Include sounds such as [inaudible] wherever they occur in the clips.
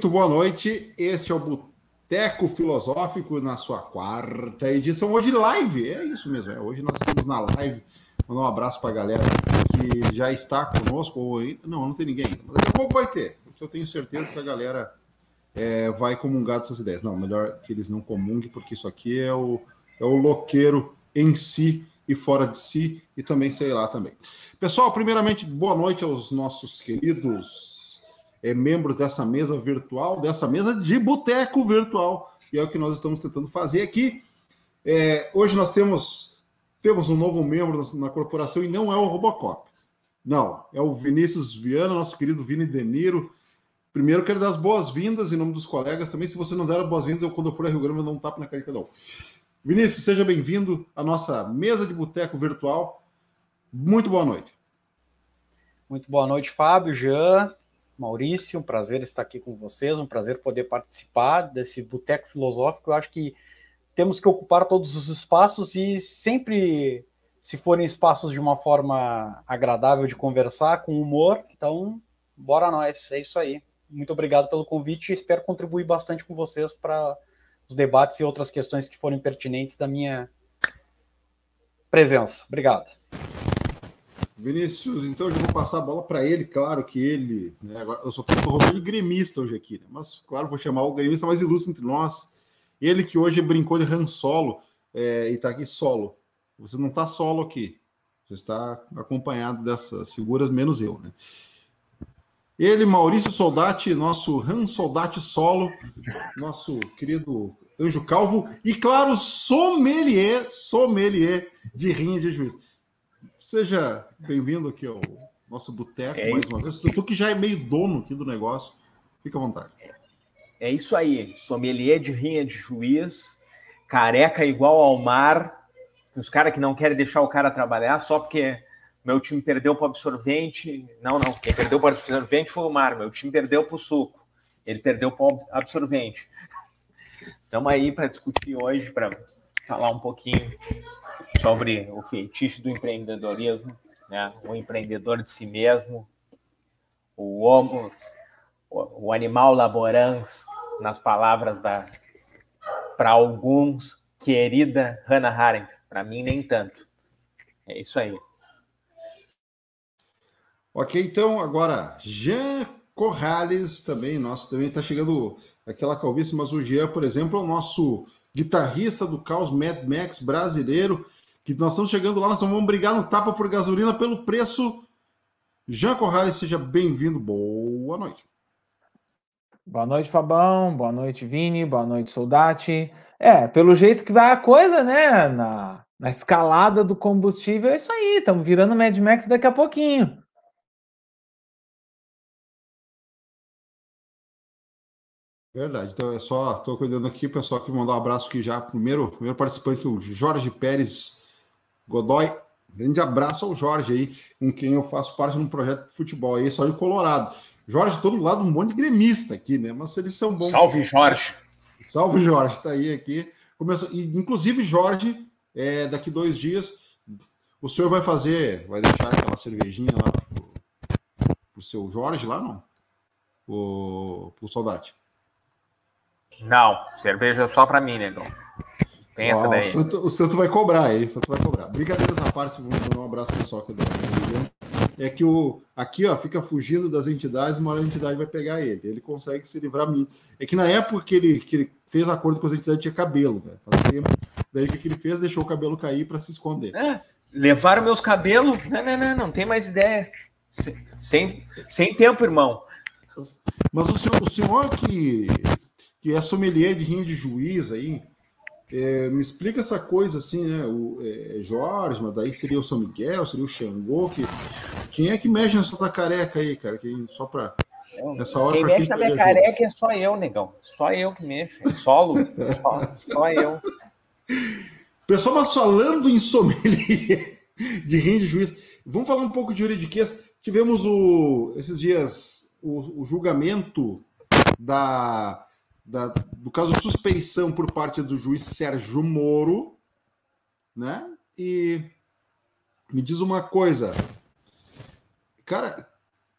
Muito boa noite. Este é o Boteco Filosófico na sua quarta edição. Hoje live, é isso mesmo. É. Hoje nós estamos na live. Mandar um abraço para a galera que já está conosco. Ou... Não, não tem ninguém. Mas daqui a pouco vai ter, porque eu tenho certeza que a galera é, vai comungar dessas ideias. Não, melhor que eles não comunguem, porque isso aqui é o, é o loqueiro em si e fora de si, e também sei lá também. Pessoal, primeiramente, boa noite aos nossos queridos é, membros dessa mesa virtual, dessa mesa de boteco virtual, e é o que nós estamos tentando fazer aqui. É, hoje nós temos, temos um novo membro na, na corporação e não é o Robocop. Não, é o Vinícius Viana, nosso querido Vini Deniro. Primeiro, quero dar as boas-vindas em nome dos colegas também. Se você não der as boas-vindas, eu, quando eu for a Rio Grande, vou dar um tapa na cara de. Vinícius, seja bem-vindo à nossa mesa de boteco virtual. Muito boa noite. Muito boa noite, Fábio, Jean, Maurício. Um prazer estar aqui com vocês, um prazer poder participar desse boteco filosófico. Eu acho que temos que ocupar todos os espaços e sempre, se forem espaços de uma forma agradável de conversar, com humor, então, bora nós. É isso aí. Muito obrigado pelo convite e espero contribuir bastante com vocês para os debates e outras questões que forem pertinentes da minha presença. Obrigado. Vinícius, então eu já vou passar a bola para ele, claro que ele, né, eu sou todo de gremista hoje aqui, né, mas claro, vou chamar o gremista mais ilustre entre nós, ele que hoje brincou de Han Solo é, e está aqui solo. Você não está solo aqui, você está acompanhado dessas figuras, menos eu, né? Ele, Maurício Soldati, nosso Han Soldati solo, nosso querido Anjo Calvo, e claro, sommelier, sommelier de rinha de juiz. Seja bem-vindo aqui ao nosso boteco é mais uma vez. Tu que já é meio dono aqui do negócio, fica à vontade. É isso aí, sommelier de rinha de juiz, careca igual ao mar, os caras que não querem deixar o cara trabalhar só porque meu time perdeu para o absorvente. Não, não. Quem perdeu para o absorvente foi o Mar. Meu time perdeu para o suco. Ele perdeu para o absorvente. Estamos aí para discutir hoje, para falar um pouquinho sobre o feitiço do empreendedorismo, né? o empreendedor de si mesmo, o homo, o animal laborans, nas palavras da, para alguns, querida Hannah Arendt. Para mim, nem tanto. É isso aí. Ok, então agora Jean Corrales também, nosso também está chegando aquela calvície, mas o Jean, por exemplo, é o nosso guitarrista do caos Mad Max brasileiro, que nós estamos chegando lá, nós vamos brigar no tapa por gasolina pelo preço. Jean Corrales, seja bem-vindo, boa noite. Boa noite, Fabão, boa noite, Vini, boa noite, Soldati. É, pelo jeito que vai a coisa, né, na, na escalada do combustível, é isso aí, estamos virando Mad Max daqui a pouquinho. Verdade. Então é só, estou cuidando aqui, pessoal, que mandar um abraço aqui já. Primeiro, primeiro participante, o Jorge Pérez Godoy. Grande abraço ao Jorge aí, com quem eu faço parte de um projeto de futebol aí, só de Colorado. Jorge, todo lado, um monte de gremista aqui, né? Mas eles são bons. Salve, Jorge! Salve, Jorge, está aí aqui. Começou, e, inclusive, Jorge, é, daqui dois dias, o senhor vai fazer, vai deixar aquela cervejinha lá pro, pro seu Jorge lá, não? O, pro Saudade. Não, cerveja só para mim, negão. Tem essa daí. O Santo, o Santo, vai cobrar, hein? O Santo vai cobrar. Brincadeiras à parte, vou mandar um abraço pessoal aqui da região. É que o aqui, ó, fica fugindo das entidades, uma hora a entidade vai pegar ele. Ele consegue se livrar. É que na época que ele, que ele fez acordo com as entidades, tinha cabelo, velho. Faz tempo. Daí o que ele fez? Deixou o cabelo cair para se esconder. É, levaram meus cabelos? Não, não, não, não tem mais ideia. Sem, sem tempo, irmão. Mas o senhor, o senhor que que é sommelier de rinha de juiz aí. É, me explica essa coisa assim, né? O é, Jorge, mas daí seria o São Miguel, seria o Xangô. Que, quem é que mexe nessa tua careca aí, cara? Que, só pra. Nessa hora, quem mexe na minha careca é só eu, negão. Só eu que mexo. É solo. só, só eu. Pessoal, mas falando em sommelier [laughs] de rinha de juiz, vamos falar um pouco de juridiquês. Tivemos o, esses dias o, o julgamento da da, do caso suspeição por parte do juiz Sérgio Moro, né? E me diz uma coisa, cara,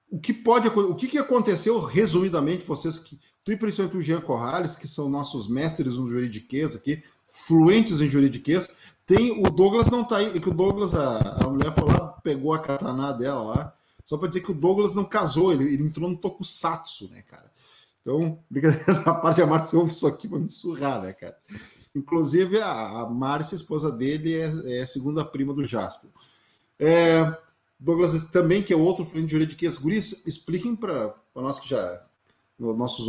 o que pode o que, que aconteceu resumidamente vocês que tu e principalmente o Jean Corrales que são nossos mestres no juridiquês aqui fluentes em juridiquês tem o Douglas não tá aí que o Douglas a, a mulher falou pegou a katana dela lá só para dizer que o Douglas não casou ele, ele entrou no tokusatsu né cara então brincadeira [laughs] a parte a Márcia ouve isso aqui para me surrar né cara inclusive a, Márcia esposa dele é, é segunda prima do Jasper é, Douglas também, que é outro fluente de juridiquês. Guris, expliquem para nós que já, nossos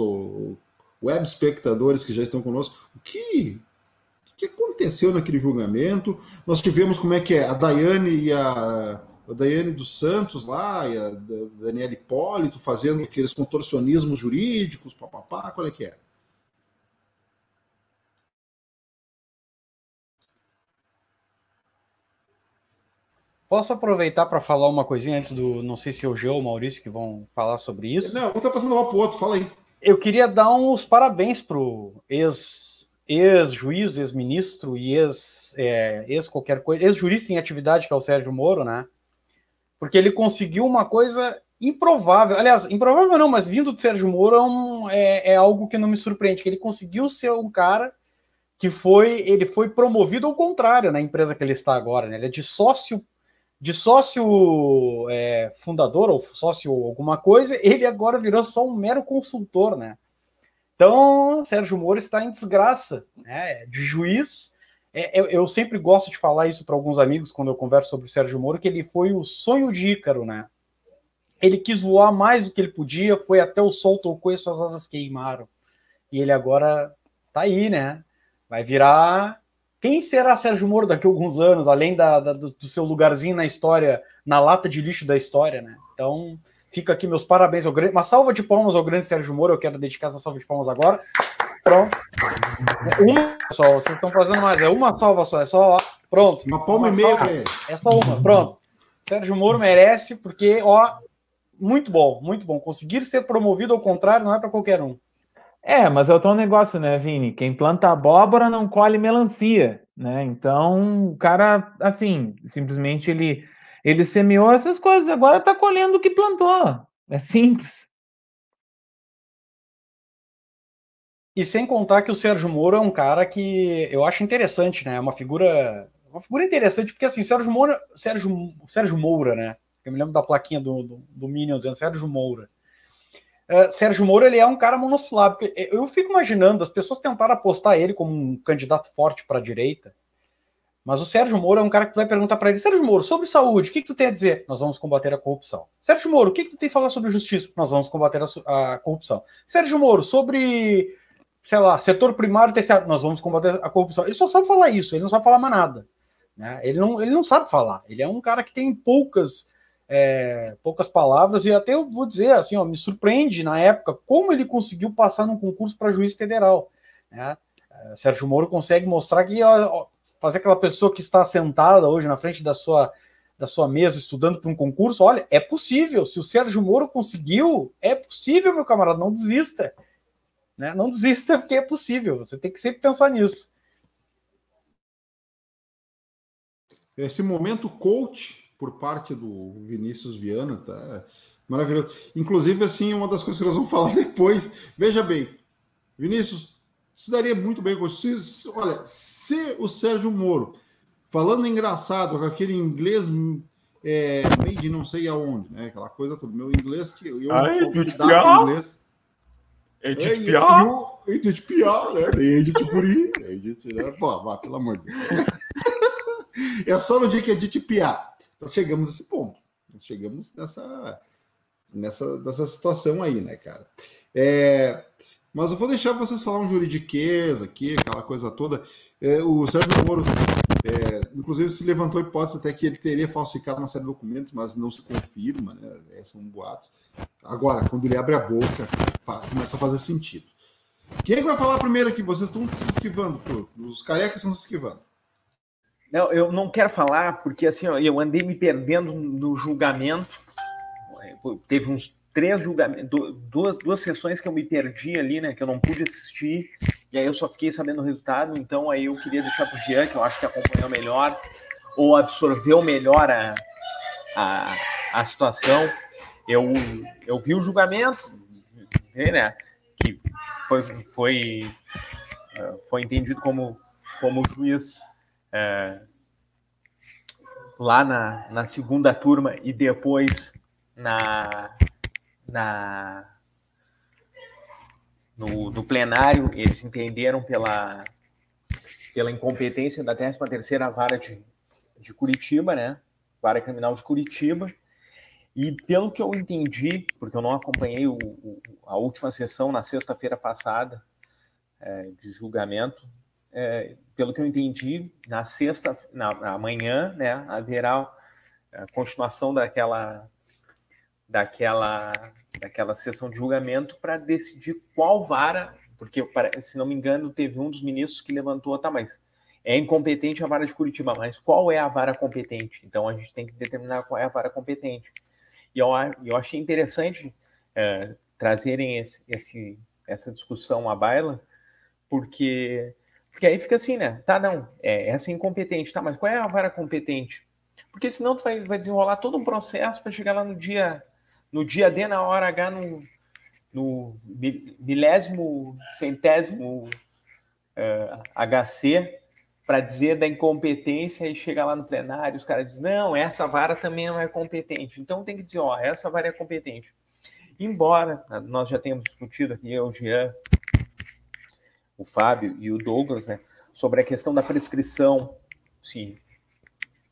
web espectadores que já estão conosco, o que, o que aconteceu naquele julgamento. Nós tivemos como é que é, a Daiane e a, a Daiane dos Santos lá, e a Daniela Hipólito fazendo aqueles contorcionismos jurídicos, papapá, qual é que é? Posso aproveitar para falar uma coisinha antes do. Não sei se é o João ou o Maurício que vão falar sobre isso. Não, um tá passando lá pro outro, fala aí. Eu queria dar uns parabéns pro ex, ex-juiz, ex-ministro e ex, é, ex qualquer coisa, ex-jurista em atividade, que é o Sérgio Moro, né? Porque ele conseguiu uma coisa improvável. Aliás, improvável não, mas vindo do Sérgio Moro é, um, é, é algo que não me surpreende, que ele conseguiu ser um cara que foi ele foi promovido ao contrário na empresa que ele está agora, né? Ele é de sócio de sócio é, fundador ou sócio alguma coisa, ele agora virou só um mero consultor, né? Então, Sérgio Moro está em desgraça, né? De juiz. É, eu, eu, sempre gosto de falar isso para alguns amigos quando eu converso sobre o Sérgio Moro, que ele foi o sonho de Ícaro, né? Ele quis voar mais do que ele podia, foi até o sol tocou e suas asas queimaram. E ele agora tá aí, né? Vai virar quem será Sérgio Moro daqui a alguns anos, além da, da, do seu lugarzinho na história, na lata de lixo da história, né? Então, fica aqui meus parabéns ao grande. Uma salva de palmas ao grande Sérgio Moro. Eu quero dedicar essa salva de palmas agora. Pronto. Uma só, vocês estão fazendo mais. É uma salva só, é só. Pronto. Uma palma e meia. É só uma, pronto. Sérgio Moro merece, porque, ó, muito bom, muito bom. Conseguir ser promovido ao contrário não é para qualquer um. É, mas é o teu negócio, né, Vini? Quem planta abóbora não colhe melancia, né? Então, o cara, assim, simplesmente ele, ele semeou essas coisas, agora tá colhendo o que plantou. É simples. E sem contar que o Sérgio Moro é um cara que eu acho interessante, né? É uma figura, uma figura interessante, porque assim, Sérgio Moura, Sérgio, Sérgio Moura, né? Eu me lembro da plaquinha do, do, do Minion dizendo Sérgio Moura. Uh, Sérgio Moro ele é um cara monossilábico. Eu fico imaginando, as pessoas tentaram apostar ele como um candidato forte para a direita, mas o Sérgio Moro é um cara que vai perguntar para ele: Sérgio Moro, sobre saúde, o que, que tu tem a dizer? Nós vamos combater a corrupção. Sérgio Moro, o que, que tu tem a falar sobre justiça? Nós vamos combater a, a corrupção. Sérgio Moro, sobre, sei lá, setor primário terciário, nós vamos combater a corrupção. Ele só sabe falar isso, ele não sabe falar mais nada. Né? Ele, não, ele não sabe falar. Ele é um cara que tem poucas é, poucas palavras, e até eu vou dizer assim, ó, me surpreende na época como ele conseguiu passar num concurso para juiz federal. Né? É, Sérgio Moro consegue mostrar que ó, fazer aquela pessoa que está sentada hoje na frente da sua, da sua mesa estudando para um concurso, olha, é possível. Se o Sérgio Moro conseguiu, é possível, meu camarada, não desista. Né? Não desista porque é possível. Você tem que sempre pensar nisso. Esse momento coach por parte do Vinícius Viana, tá maravilhoso. Inclusive, assim, uma das coisas que nós vamos falar [laughs] depois. Veja bem, Vinícius, se daria muito bem com se, olha, se o Sérgio Moro, falando engraçado, com aquele inglês é, made não sei aonde, né? Aquela coisa toda, meu inglês que eu Ai, sou cuidado inglês. Edith Piaf. Edith Piaf, né? Edith Puri. Edith, né? Pô, vá, pelo amor de Deus. É só no dia que é Edith Piaf nós chegamos a esse ponto. Nós chegamos nessa, nessa, nessa situação aí, né, cara? É, mas eu vou deixar vocês falar um juridiquês aqui, aquela coisa toda. É, o Sérgio Moro, é, inclusive, se levantou a hipótese até que ele teria falsificado uma série de documentos, mas não se confirma, né? É, são boatos. Agora, quando ele abre a boca, começa a fazer sentido. Quem é vai falar primeiro aqui? Vocês estão se esquivando, os carecas estão se esquivando. Não, eu não quero falar porque assim, ó, eu andei me perdendo no julgamento. Teve uns três julgamentos, duas, duas sessões que eu me perdi ali, né? Que eu não pude assistir. E aí eu só fiquei sabendo o resultado. Então aí eu queria deixar para o Jean, que eu acho que acompanhou melhor, ou absorveu melhor a, a, a situação. eu, eu vi o julgamento, né, que foi, foi, eh, foi entendido como, como juiz é, lá na, na segunda turma e depois na, na no, no plenário, eles entenderam pela, pela incompetência da 13ª Vara de, de Curitiba, né? Vara Criminal de Curitiba. E pelo que eu entendi, porque eu não acompanhei o, o, a última sessão na sexta-feira passada é, de julgamento, é, pelo que eu entendi, na sexta, na amanhã, né, haverá a continuação daquela, daquela, daquela sessão de julgamento para decidir qual vara, porque se não me engano teve um dos ministros que levantou, tá, mas é incompetente a vara de Curitiba, mas qual é a vara competente? Então a gente tem que determinar qual é a vara competente. E eu, eu achei interessante é, trazerem esse, esse, essa discussão à baila, porque, porque aí fica assim, né? Tá, não, é, essa é incompetente, tá, mas qual é a vara competente? Porque senão tu vai, vai desenrolar todo um processo para chegar lá no dia, no dia D, na hora H, no, no milésimo, centésimo uh, é, HC, para dizer da incompetência e chegar lá no plenário, os caras dizem, não, essa vara também não é competente. Então tem que dizer, ó, essa vara é competente. Embora nós já tenhamos discutido aqui, eu, o Jean, o Fábio e o Douglas, né, sobre a questão da prescrição, sim.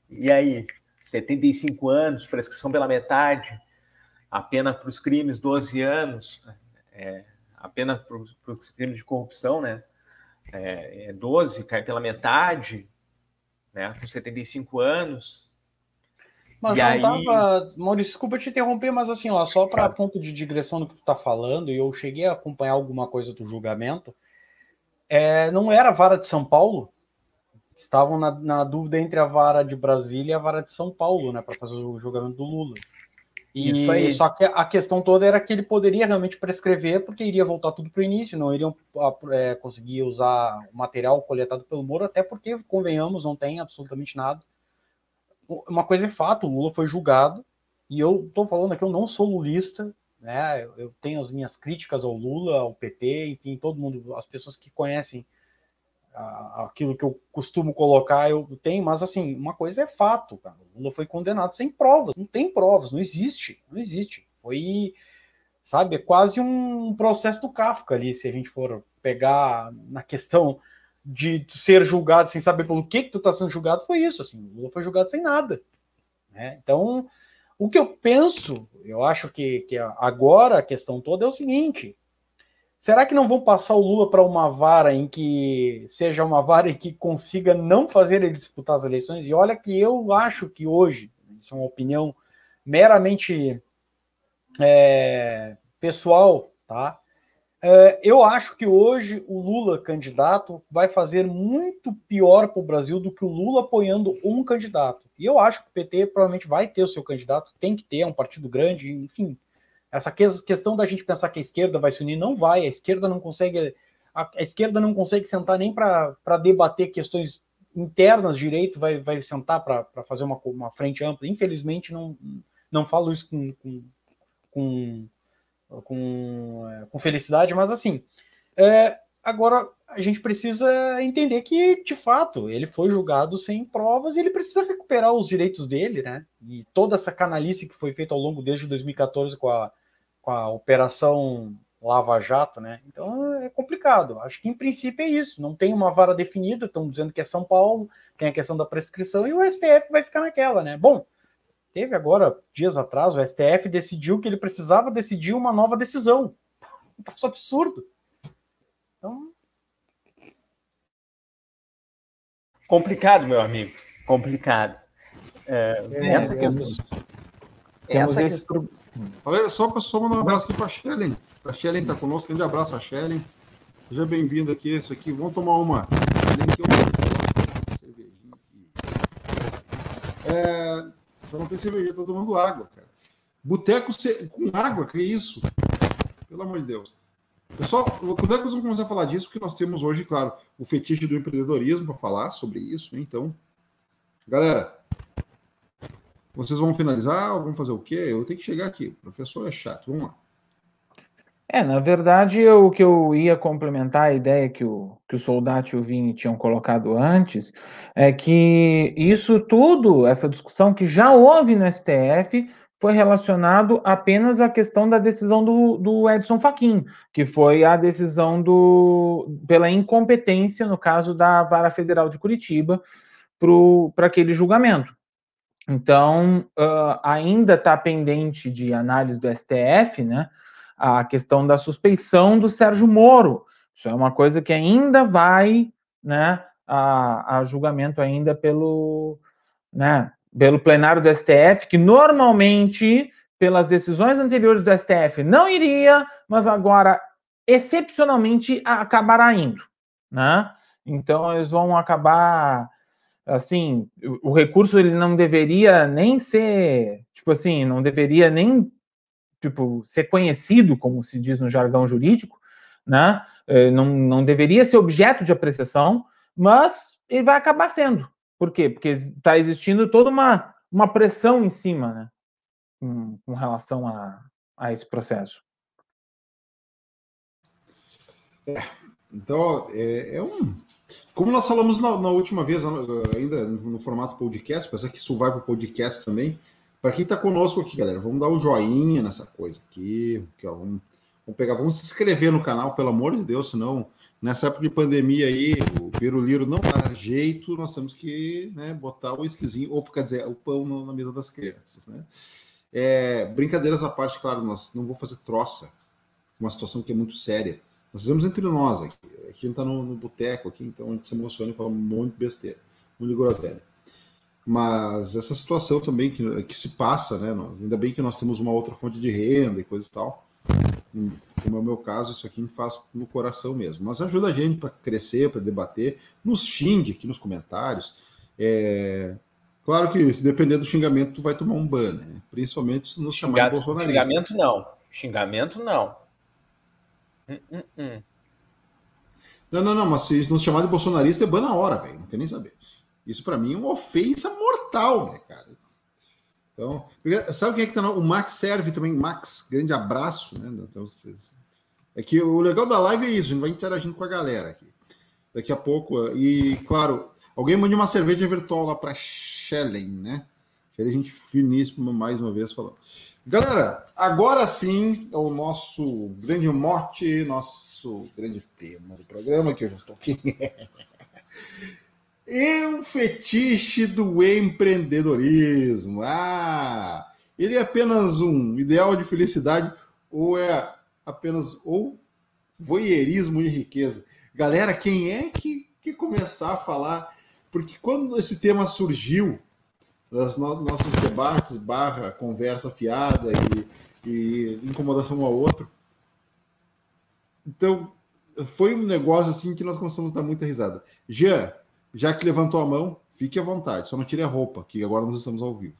E aí, 75 anos, prescrição pela metade, a pena para os crimes 12 anos, é, a pena para os crimes de corrupção, né, é, 12, é cai pela metade, né, com 75 anos. Mas e não aí... tava. Maurício, desculpa te interromper, mas assim, lá, só para ponto de digressão do que tu tá falando, e eu cheguei a acompanhar alguma coisa do julgamento, é, não era a vara de São Paulo? Estavam na, na, dúvida entre a vara de Brasília e a vara de São Paulo, né, para fazer o julgamento do Lula. E Isso aí. Só que a questão toda era que ele poderia realmente prescrever, porque iria voltar tudo para o início, não iriam é, conseguir usar o material coletado pelo Moro, até porque, convenhamos, não tem absolutamente nada. Uma coisa é fato, o Lula foi julgado, e eu estou falando aqui, eu não sou lulista, né? Eu tenho as minhas críticas ao Lula, ao PT, enfim, todo mundo, as pessoas que conhecem aquilo que eu costumo colocar, eu tenho, mas assim, uma coisa é fato, cara. O Lula foi condenado sem provas, não tem provas, não existe, não existe. Foi, sabe, é quase um processo do Kafka ali, se a gente for pegar na questão de ser julgado sem saber pelo que, que tu está sendo julgado, foi isso, assim, o Lula foi julgado sem nada. Né? Então, o que eu penso, eu acho que, que agora a questão toda é o seguinte: Será que não vão passar o Lula para uma vara em que seja uma vara em que consiga não fazer ele disputar as eleições? E olha que eu acho que hoje, isso é uma opinião meramente é, pessoal, tá? É, eu acho que hoje o Lula candidato vai fazer muito pior para o Brasil do que o Lula apoiando um candidato. E eu acho que o PT provavelmente vai ter o seu candidato, tem que ter, é um partido grande, enfim, essa questão da gente pensar que a esquerda vai se unir não vai, a esquerda não consegue a, a esquerda não consegue sentar nem para debater questões internas direito, vai, vai sentar para fazer uma, uma frente ampla. Infelizmente, não, não falo isso com, com, com, com, é, com felicidade, mas assim, é, agora a gente precisa entender que, de fato, ele foi julgado sem provas e ele precisa recuperar os direitos dele, né? E toda essa canalice que foi feita ao longo desde 2014 com a, com a operação Lava Jato, né? Então é complicado. Acho que em princípio é isso. Não tem uma vara definida, estão dizendo que é São Paulo, tem a questão da prescrição e o STF vai ficar naquela, né? Bom, teve agora, dias atrás, o STF decidiu que ele precisava decidir uma nova decisão. [laughs] Um troço absurdo. Então. Complicado, meu amigo. Complicado. É, é, essa questão. Essa questão. Olha só, só mandar um abraço aqui para a Shellen. A Shellen está conosco. Grande abraço a Shellen. Seja bem-vindo aqui. Isso aqui. Vamos tomar uma. É, só não tem cerveja, estou tomando água, cara. Boteco com água, que isso? Pelo amor de Deus. Pessoal, quando é que nós vamos começar a falar disso? Porque nós temos hoje, claro, o fetiche do empreendedorismo para falar sobre isso. Então, galera, Vocês vão finalizar ou vão fazer o quê? Eu tenho que chegar aqui. O professor é chato. Vamos lá. É, na verdade, o que eu ia complementar a ideia que o, que o Soldati e o Vini tinham colocado antes, é que isso tudo, essa discussão que já houve no STF, foi relacionado apenas à questão da decisão do, do Edson Fachin, que foi a decisão do, pela incompetência, no caso da Vara Federal de Curitiba, para aquele julgamento. Então, uh, ainda está pendente de análise do STF, né? A questão da suspeição do Sérgio Moro. Isso é uma coisa que ainda vai, né, a, a julgamento ainda pelo, né, pelo plenário do STF, que normalmente, pelas decisões anteriores do STF, não iria, mas agora, excepcionalmente, acabará indo, né? Então, eles vão acabar, assim, o, o recurso ele não deveria nem ser, tipo assim, não deveria nem, tipo, ser conhecido, como se diz no jargão jurídico, né? É, não, não deveria ser objeto de apreciação, mas ele vai acabar sendo, por quê? Porque está existindo toda uma, uma pressão em cima, né? Com, com relação a, a esse processo. É, então, é, é, um. Como nós falamos na, na, última vez, ainda no formato podcast, apesar que isso vai para o podcast também. Para quem está conosco aqui, galera, vamos dar um joinha nessa coisa aqui. aqui ó, vamos, vamos, pegar, vamos se inscrever no canal, pelo amor de Deus, senão nessa época de pandemia aí, o piruliro não dá jeito, nós temos que né, botar o esquisinho, ou quer dizer, o pão na mesa das crianças, né? É, brincadeiras à parte, claro, nós não vou fazer troça, uma situação que é muito séria. Nós fizemos entre nós aqui, aqui a gente tá no, no boteco aqui, então a gente se emociona e fala um monte de besteira, um de groselha. Mas essa situação também que, que se passa, né? Ainda bem que nós temos uma outra fonte de renda e coisa e tal como é o meu caso, isso aqui me faz no coração mesmo. Mas ajuda a gente para crescer, para debater, nos xingue aqui nos comentários. É... Claro que se depender do xingamento, tu vai tomar um ban, né? Principalmente se nos chamar de bolsonarista. Xingamento não. Xingamento não. Hum, hum, hum. Não, não, não, mas se nos chamar de bolsonarista é ban na hora, velho. Não quer nem saber. Isso para mim é uma ofensa mortal, né, cara? Então, sabe quem é que tá? O Max serve também. Max, grande abraço. Né? Então, é que o legal da live é isso, a gente vai interagindo com a galera aqui. Daqui a pouco. E, claro, alguém mande uma cerveja virtual lá para Shellen, né? Shellen, gente finíssima, mais uma vez falando. Galera, agora sim é o nosso grande mote, nosso grande tema do programa, que eu já estou aqui. E [laughs] o fetiche do empreendedorismo. Ah, ele é apenas um ideal de felicidade ou é apenas ou voyeurismo de riqueza? Galera, quem é que, que começar a falar? Porque quando esse tema surgiu, nos nossos debates, barra conversa fiada e, e incomodação um ao outro, então foi um negócio assim que nós começamos a dar muita risada. Jean, já que levantou a mão, fique à vontade, só não tire a roupa, que agora nós estamos ao vivo.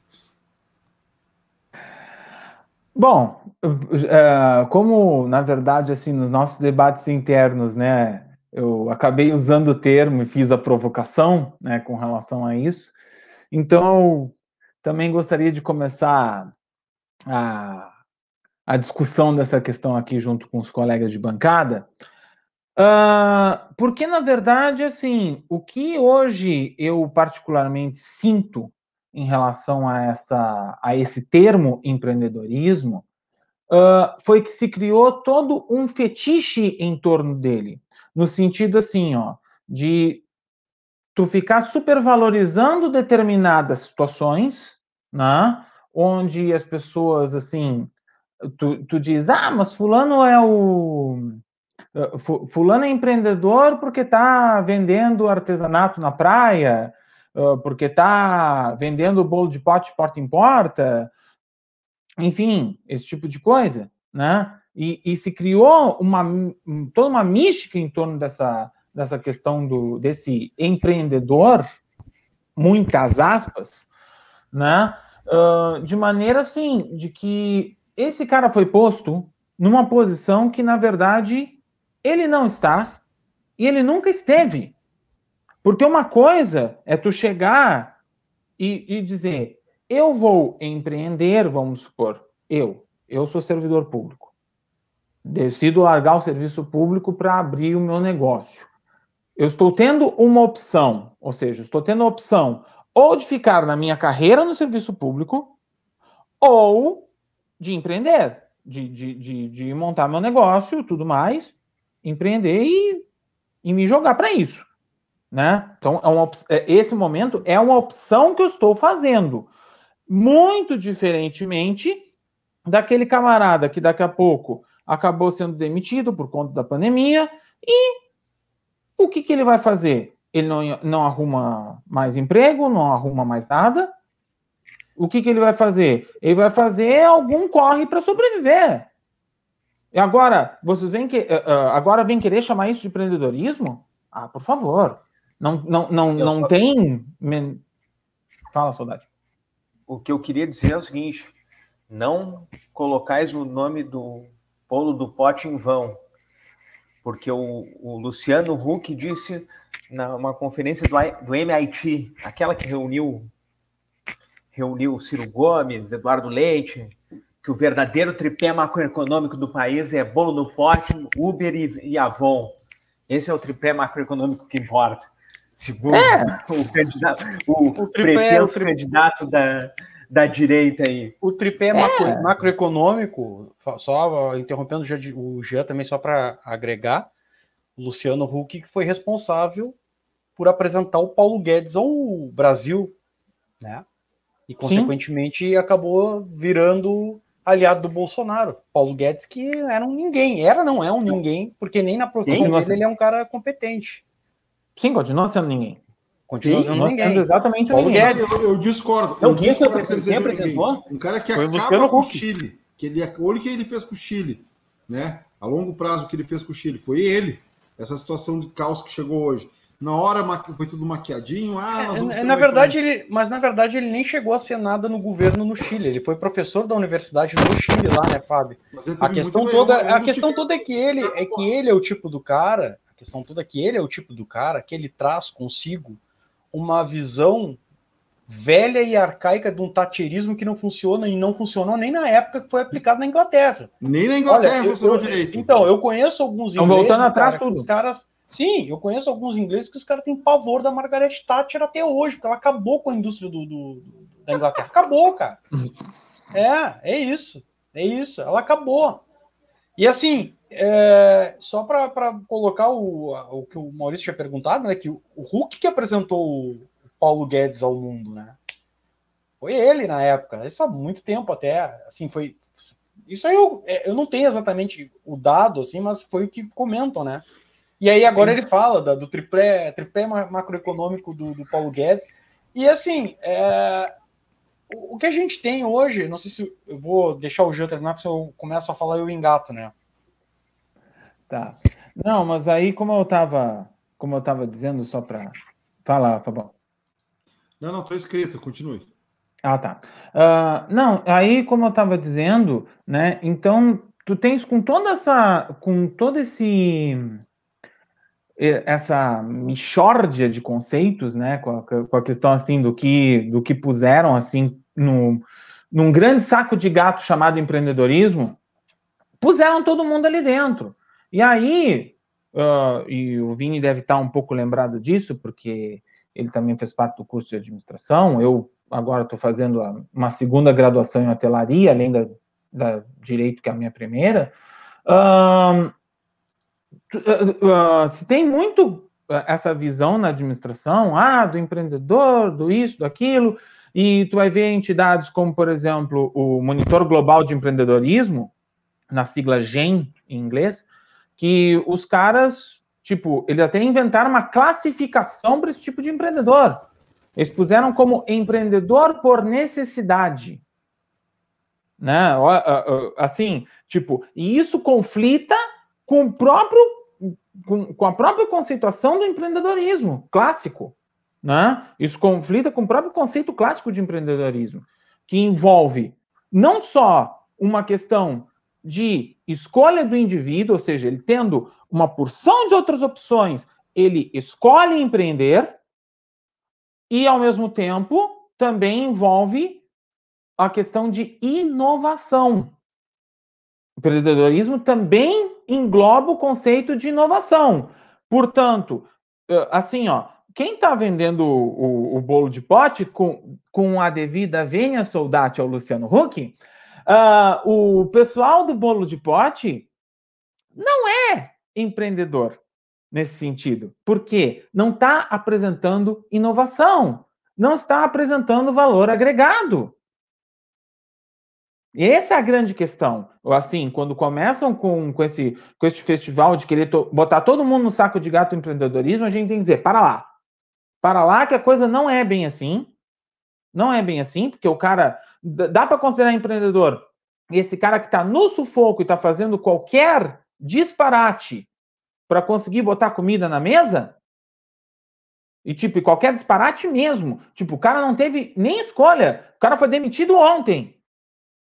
Bom, uh, como na verdade, assim, nos nossos debates internos, né, eu acabei usando o termo e fiz a provocação, né, com relação a isso. Então, também gostaria de começar a, a discussão dessa questão aqui junto com os colegas de bancada, Uh, porque, na verdade, assim, o que hoje eu particularmente sinto em relação a, essa, a esse termo empreendedorismo uh, foi que se criou todo um fetiche em torno dele, no sentido assim, ó, de tu ficar supervalorizando determinadas situações, né, onde as pessoas, assim, tu, tu diz, ah, mas fulano é o ah, fulano é empreendedor porque está vendendo artesanato na praia, ah, porque está vendendo bolo de pote porta em porta, enfim, esse tipo de coisa, né? E, e, se criou uma toda uma mística em torno dessa, dessa questão do desse empreendedor, muitas aspas, né? Uh, de maneira assim, de que esse cara foi posto numa posição que na verdade ele não está e ele nunca esteve. Porque uma coisa é tu chegar e, e dizer, eu vou empreender, vamos supor, eu, eu sou servidor público. Decido largar o serviço público para abrir o meu negócio. Eu estou tendo uma opção, ou seja, estou tendo a opção ou de ficar na minha carreira no serviço público, ou de empreender, de, de, de, de montar meu negócio, tudo mais, empreender e, e me jogar para isso. Né? Então, é uma, é, esse momento é uma opção que eu estou fazendo. Muito diferentemente daquele camarada que daqui a pouco acabou sendo demitido por conta da pandemia e o que, que ele vai fazer? Ele não, não arruma mais emprego, não arruma mais nada. O que, que ele vai fazer? Ele vai fazer algum corre para sobreviver. E agora, vocês vêm que uh, agora vem querer chamar isso de empreendedorismo? Ah, por favor. Não, não, não, não tem. Fala, saudade. O que eu queria dizer é o seguinte: não colocais o nome do Polo do Pote em vão, porque o, o Luciano Huck disse numa conferência do, do MIT, aquela que reuniu reuniu Ciro Gomes, Eduardo Leite, que o verdadeiro tripé macroeconômico do país é bolo no pote, Uber e, e Avon. Esse é o tripé macroeconômico que importa. Segundo é. [laughs] o candidato, o, o pretenso o candidato da, da direita aí. O tripé é. macro, macroeconômico, só interrompendo o Jean também, só para agregar, o Luciano Huck, que foi responsável por apresentar o Paulo Guedes ao Brasil, né? E, consequentemente, Sim. acabou virando aliado do Bolsonaro. Paulo Guedes, que era um ninguém. Era, não é um ninguém, porque nem na profissão dele ele é um cara competente. Sim, continua sendo ninguém. Continua sendo ninguém. Sendo exatamente Paulo ninguém. Guedes. Eu, eu discordo. Não, eu discordo que quem apresentou? Um cara que Foi acaba com o Chile. Que ele, olha o que ele fez com o Chile. Né? A longo prazo, o que ele fez com o Chile. Foi ele. Essa situação de caos que chegou hoje na hora foi tudo maquiadinho. Ah, é, na verdade, ele, mas na verdade ele nem chegou a ser nada no governo no Chile. Ele foi professor da universidade no Chile lá, né, Fábio? A questão toda, a questão toda é que ele é que ele é o tipo do cara. A questão toda é que ele é o tipo do cara que ele traz consigo uma visão velha e arcaica de um tacherismo que não funciona e não funcionou nem na época que foi aplicado na Inglaterra. Nem na Inglaterra Olha, funcionou eu, direito. Então, eu conheço alguns ingleses. voltando atrás cara, tudo. Os caras Sim, eu conheço alguns ingleses que os caras têm pavor da Margaret Thatcher até hoje, porque ela acabou com a indústria do, do da Inglaterra. Acabou, cara. [laughs] É, é isso. É isso. Ela acabou. E assim, é, só para colocar o, o que o Maurício tinha perguntado, né? Que o, o Hulk que apresentou o Paulo Guedes ao mundo, né? Foi ele na época. Isso há muito tempo até. Assim, foi. Isso aí eu, é, eu não tenho exatamente o dado, assim, mas foi o que comentam, né? E aí agora Sim. ele fala da, do tripé, tripé macroeconômico do, do Paulo Guedes. E assim, é, o, o, que a gente tem hoje, não sei se eu vou deixar o Jean terminar, porque se eu começo a falar eu engato, né? Tá. Não, mas aí como eu estava como eu tava dizendo só para falar, Fabão. Não, não, estou escrito, continue. Ah, tá. Uh, não, aí como eu estava dizendo, né? Então tu tens com toda essa, com todo esse essa mixórdia de conceitos, né, com a, com a, questão assim do que do que puseram assim no, num grande saco de gato chamado empreendedorismo, puseram todo mundo ali dentro. E aí, uh, e o Vini deve estar um pouco lembrado disso, porque ele também fez parte do curso de administração. Eu agora estou fazendo uma segunda graduação em hotelaria, além da, da direito que é a minha primeira. Uh, uh, se tem muito essa visão na administração, ah, do empreendedor, do isso, do aquilo, e tu vai ver entidades como, por exemplo, o Monitor Global de Empreendedorismo, na sigla GEM em inglês, que os caras, tipo, eles até inventaram uma classificação para esse tipo de empreendedor. Eles puseram como empreendedor por necessidade. Né? Assim, tipo, e isso conflita com o próprio com, com a própria conceituação do empreendedorismo clássico. Né? Isso conflita com o próprio conceito clássico de empreendedorismo, que envolve não só uma questão de escolha do indivíduo, ou seja, ele tendo uma porção de outras opções, ele escolhe empreender, e ao mesmo tempo também envolve a questão de inovação. O empreendedorismo também engloba o conceito de inovação. Portanto, assim, ó, quem está vendendo o, o, o, bolo de pote com, com a devida venha soldate ao Luciano Huck, uh, o pessoal do bolo de pote não é empreendedor nesse sentido. Por quê? Não está apresentando inovação, não está apresentando valor agregado. Essa é a grande questão. Assim, quando começam com, com, esse, com esse festival de querer to botar todo mundo no saco de gato empreendedorismo, a gente tem que dizer, para lá. Para lá que a coisa não é bem assim. Não é bem assim, porque o cara... Dá para considerar empreendedor esse cara que está no sufoco e está fazendo qualquer disparate para conseguir botar comida na mesa? E, tipo, qualquer disparate mesmo. Tipo, o cara não teve nem escolha. O cara foi demitido ontem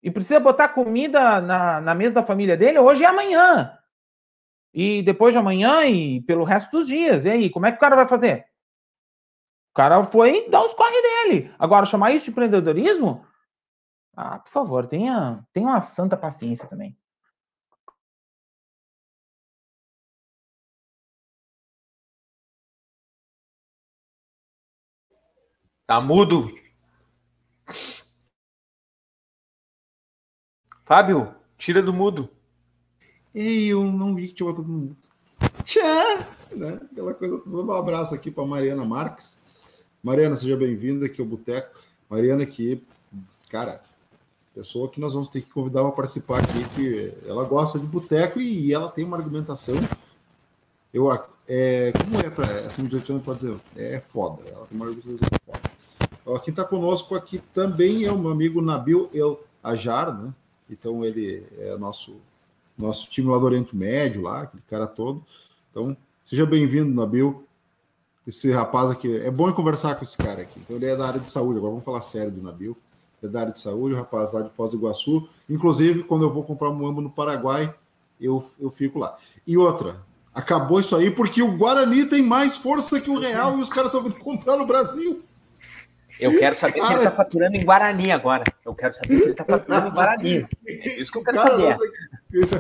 e precisa botar comida na, na mesa da família dele hoje e amanhã. E depois de amanhã e pelo resto dos dias. E aí, como é que o cara vai fazer? O cara foi dar os corre dele. Agora, chamar isso de empreendedorismo? Ah, por favor, tenha, tenha uma santa paciência também. Tá mudo? Fábio, tira do mudo. Ei, eu não vi que tinha botado no mudo. Tchá! Né? Aquela coisa. Vou dar um abraço aqui para Mariana Marques. Mariana, seja bem-vinda aqui ao Boteco. Mariana, que, cara, pessoa que nós vamos ter que convidar para participar aqui, que ela gosta de boteco e ela tem uma argumentação. Eu, é, como é para essa mediação pode dizer? É foda. Ela tem uma argumentação foda. Quem está conosco aqui também é o meu amigo Nabil El Ajar, né? Então ele é nosso nosso time lá do Oriente Médio, lá, aquele cara todo. Então, seja bem-vindo, Nabil. Esse rapaz aqui, é bom conversar com esse cara aqui. Então, ele é da área de saúde. Agora vamos falar sério do Nabil. É da área de saúde, o rapaz lá de Foz do Iguaçu. Inclusive, quando eu vou comprar um muamba no Paraguai, eu, eu fico lá. E outra, acabou isso aí porque o Guarani tem mais força que o Real e os caras estão vindo comprar no Brasil. Eu quero saber cara, se ele está faturando em Guarani agora. Eu quero saber se ele está faturando em Guarani. É isso que eu quero cara, saber. Isso...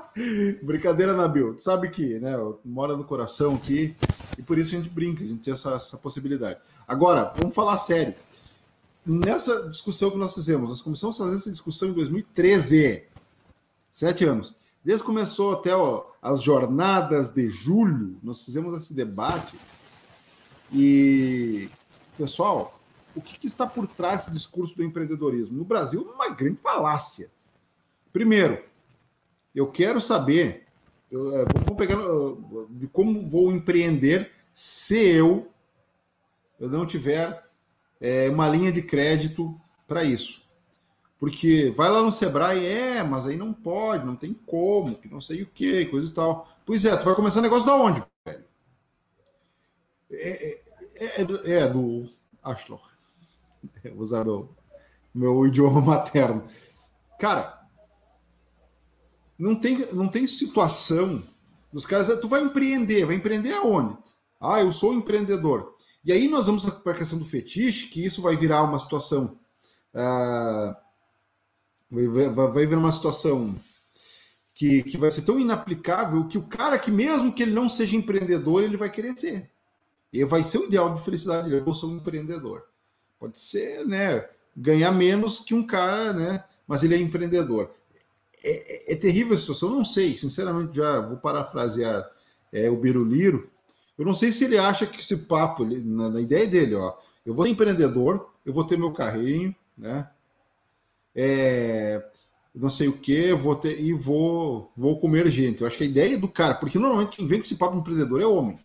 [laughs] Brincadeira, Nabil. Tu sabe que né, mora no coração aqui e por isso a gente brinca, a gente tem essa, essa possibilidade. Agora, vamos falar sério. Nessa discussão que nós fizemos, nós começamos a fazer essa discussão em 2013. Sete anos. Desde que começou até ó, as jornadas de julho, nós fizemos esse debate. E, pessoal, o que, que, está por trás desse discurso do empreendedorismo? No Brasil, uma grande falácia. Primeiro, eu quero saber, eu, é, vamos pegar de como vou empreender se eu, eu não tiver é, uma linha de crédito para isso. Porque vai lá no Sebrae, é, mas aí não pode, não tem como, que não sei o que, coisa e tal. Pois é, tu vai começar negócio da onde, velho? É, é, é, é do Ashloch. Vou usar o meu idioma [laughs] materno. Cara, não tem, não tem situação dos caras. Tu vai empreender, vai empreender aonde? Ah, eu sou empreendedor. E aí nós vamos para a questão do fetiche, que isso vai virar uma situação. Uh, vai, vai, virar uma situação que, que vai ser tão inaplicável que o cara que, mesmo que ele não seja empreendedor, ele vai querer ser. E vai ser o ideal de felicidade. Eu vou ser um empreendedor. Pode ser, né? Ganhar menos que um cara, né? Mas ele é empreendedor. É, é, é terrível a situação. Não sei, sinceramente, já vou parafrasear é, o Biruliro. Eu não sei se ele acha que esse papo, ele, na, na, ideia dele, ó, eu vou ser empreendedor, eu vou ter meu carrinho, né? É, não sei o que, vou ter e vou, vou comer gente. Eu acho que a ideia do cara, porque normalmente quem vem com esse papo empreendedor é homem.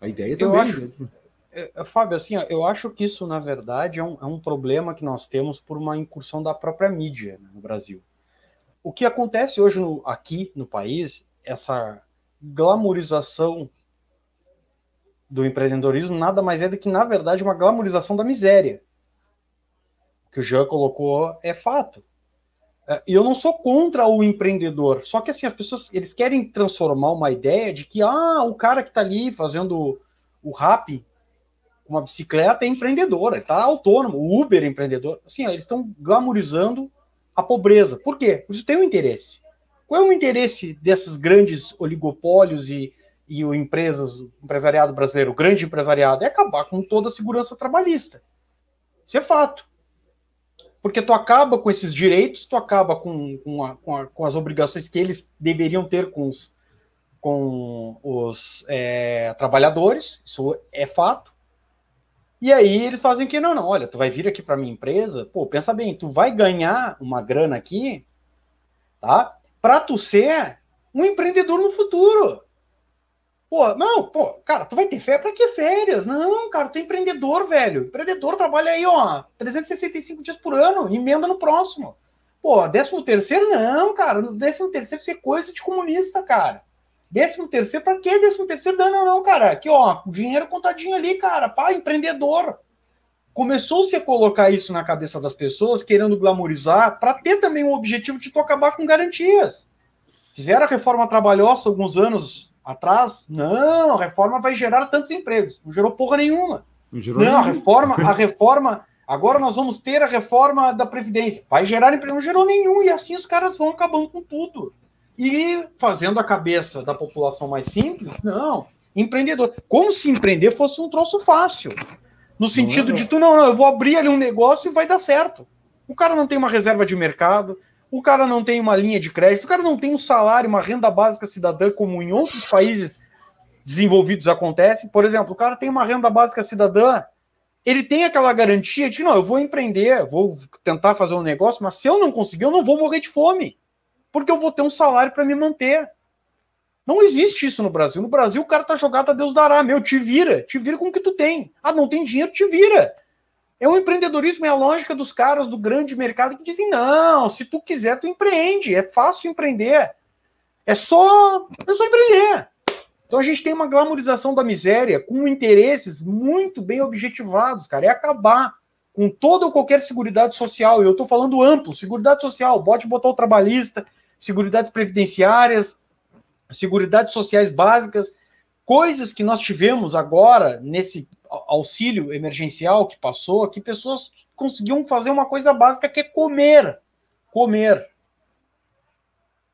A ideia também. Acho, né? É, é, Fábio, assim, eu acho que isso, na verdade, é um, é um, problema que nós temos por uma incursão da própria mídia né, no Brasil. O que acontece hoje no, aqui no país, essa glamorização do empreendedorismo nada mais é do que, na verdade, uma glamorização da miséria. O que o Jean colocou é fato. É, e eu não sou contra o empreendedor, só que assim, as pessoas eles querem transformar uma ideia de que ah, o cara que está ali fazendo o rap com uma bicicleta é empreendedor, ele tá autônomo, o Uber é empreendedor. Assim, ó, eles estão glamorizando a pobreza. Por quê? Isso tem um interesse. Qual é o interesse desses grandes oligopólios e, e empresas, o empresariado brasileiro, o grande empresariado? É acabar com toda a segurança trabalhista. Isso é fato. Porque tu acaba com esses direitos, tu acaba com, com, a, com, a, com as obrigações que eles deveriam ter com os, com os é, trabalhadores, isso é fato. E aí eles fazem que não, não, olha, tu vai vir aqui para minha empresa, pô, pensa bem, tu vai ganhar uma grana aqui, tá? Para tu ser um empreendedor no futuro. Pô, não, pô, cara, tu vai ter férias? Pra que férias? Não, cara, tu é empreendedor, velho. Empreendedor trabalha aí, ó, 365 dias por ano, emenda no próximo. Pô, décimo terceiro, não, cara, décimo terceiro isso é coisa de comunista, cara. Décimo terceiro, pra que décimo terceiro? Não, não, não, cara. Aqui, ó, dinheiro contadinho ali, cara. Pá, empreendedor. Começou-se a colocar isso na cabeça das pessoas, querendo glamorizar, para ter também o objetivo de tu acabar com garantias. Fizeram a reforma trabalhosa alguns anos atrás. Não, a reforma vai gerar tantos empregos. Não gerou porra nenhuma. Não, gerou não a reforma, a [laughs] reforma. Agora nós vamos ter a reforma da Previdência. Vai gerar emprego. Não gerou nenhum. E assim os caras vão acabando com tudo. E fazendo a cabeça da população mais simples, não, empreendedor. Como se empreender fosse um troço fácil. No sentido é, de tu, não, não, eu vou abrir ali um negócio e vai dar certo. O cara não tem uma reserva de mercado, o cara não tem uma linha de crédito, o cara não tem um salário, uma renda básica cidadã, como em outros países desenvolvidos acontece. Por exemplo, o cara tem uma renda básica cidadã, ele tem aquela garantia de, não, eu vou empreender, vou tentar fazer um negócio, mas se eu não conseguir, eu não vou morrer de fome porque eu vou ter um salário para me manter. Não existe isso no Brasil. No Brasil, o cara tá jogado a Deus dará. Meu, te vira. Te vira com o que tu tem. Ah, não tem dinheiro, te vira. É o empreendedorismo, é a lógica dos caras do grande mercado que dizem: não, se tu quiser, tu empreende. É fácil empreender. É só, é só empreender. Então a gente tem uma glamorização da miséria com interesses muito bem objetivados, cara. É acabar com toda ou qualquer seguridade social. E eu estou falando amplo: seguridade social, bote botar o trabalhista, seguridades previdenciárias, seguridades sociais básicas, coisas que nós tivemos agora nesse auxílio emergencial que passou, que pessoas conseguiam fazer uma coisa básica que é comer. Comer.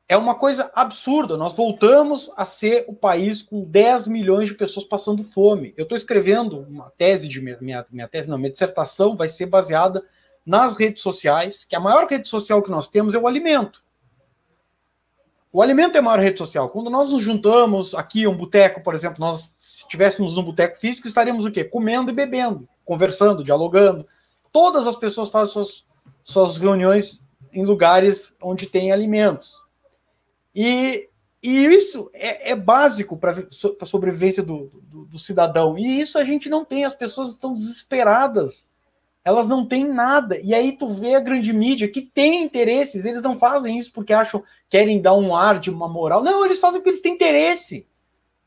É uma coisa absurda. Nós voltamos a ser o país com 10 milhões de pessoas passando fome. Eu estou escrevendo uma tese de minha, minha, minha tese, não, minha dissertação vai ser baseada nas redes sociais, que a maior rede social que nós temos é o alimento. O alimento é a maior rede social. Quando nós nos juntamos aqui, um boteco, por exemplo, nós, se estivéssemos num boteco físico, estaríamos o quê? Comendo e bebendo, conversando, dialogando. Todas as pessoas fazem suas, suas reuniões em lugares onde tem alimentos. E, e isso é, é básico para a sobrevivência do, do, do cidadão. E isso a gente não tem, as pessoas estão desesperadas elas não têm nada. E aí tu vê a grande mídia que tem interesses, eles não fazem isso porque acham, querem dar um ar de uma moral. Não, eles fazem porque eles têm interesse.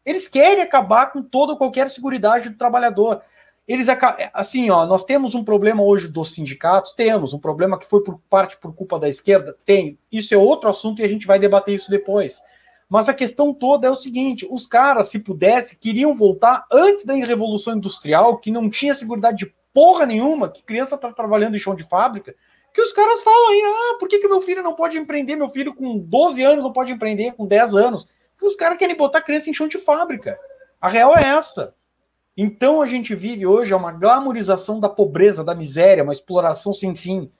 Eles querem acabar com toda qualquer segurança do trabalhador. Eles assim, ó, nós temos um problema hoje dos sindicatos, temos um problema que foi por parte por culpa da esquerda, tem. Isso é outro assunto e a gente vai debater isso depois. Mas a questão toda é o seguinte: os caras, se pudesse, queriam voltar antes da revolução industrial, que não tinha segurança de porra nenhuma, que criança tá trabalhando em chão de fábrica, que os caras falam aí, ah, por que, que meu filho não pode empreender? Meu filho com 12 anos não pode empreender, com 10 anos. Porque os caras querem botar criança em chão de fábrica. A real é essa. Então a gente vive hoje uma glamorização da pobreza, da miséria, uma exploração sem fim.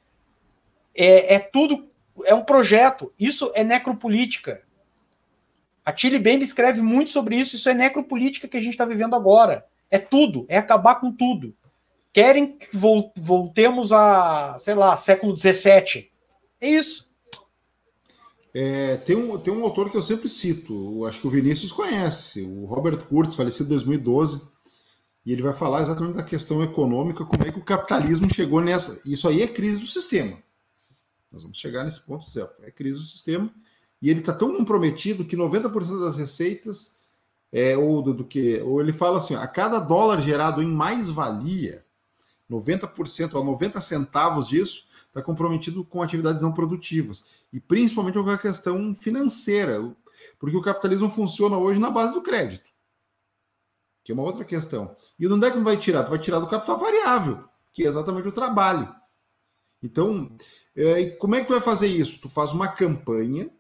É, é tudo, é um projeto. Isso é necropolítica. A Tilly Bembe escreve muito sobre isso. Isso é necropolítica que a gente está vivendo agora. É tudo, é acabar com tudo querem que voltemos a, sei lá, século XVII. É isso. É, tem, um, tem um autor que eu sempre cito, acho que o Vinícius conhece, o Robert Kurtz, falecido em 2012, e ele vai falar exatamente da questão econômica, como é que o capitalismo chegou nessa. Isso aí é crise do sistema. Nós vamos chegar nesse ponto, Zé. É crise do sistema. E ele está tão comprometido que 90% das receitas é, ou do, do, que. Ou ele fala assim: a cada dólar gerado em mais-valia, 90% a 90 centavos disso está comprometido com atividades não produtivas e principalmente com a questão financeira, porque o capitalismo funciona hoje na base do crédito. que é uma outra questão. E onde é que vai tirar? Tu vai tirar do capital variável, que é exatamente o trabalho. Então, é, como é que tu vai fazer isso? Tu faz uma campanha,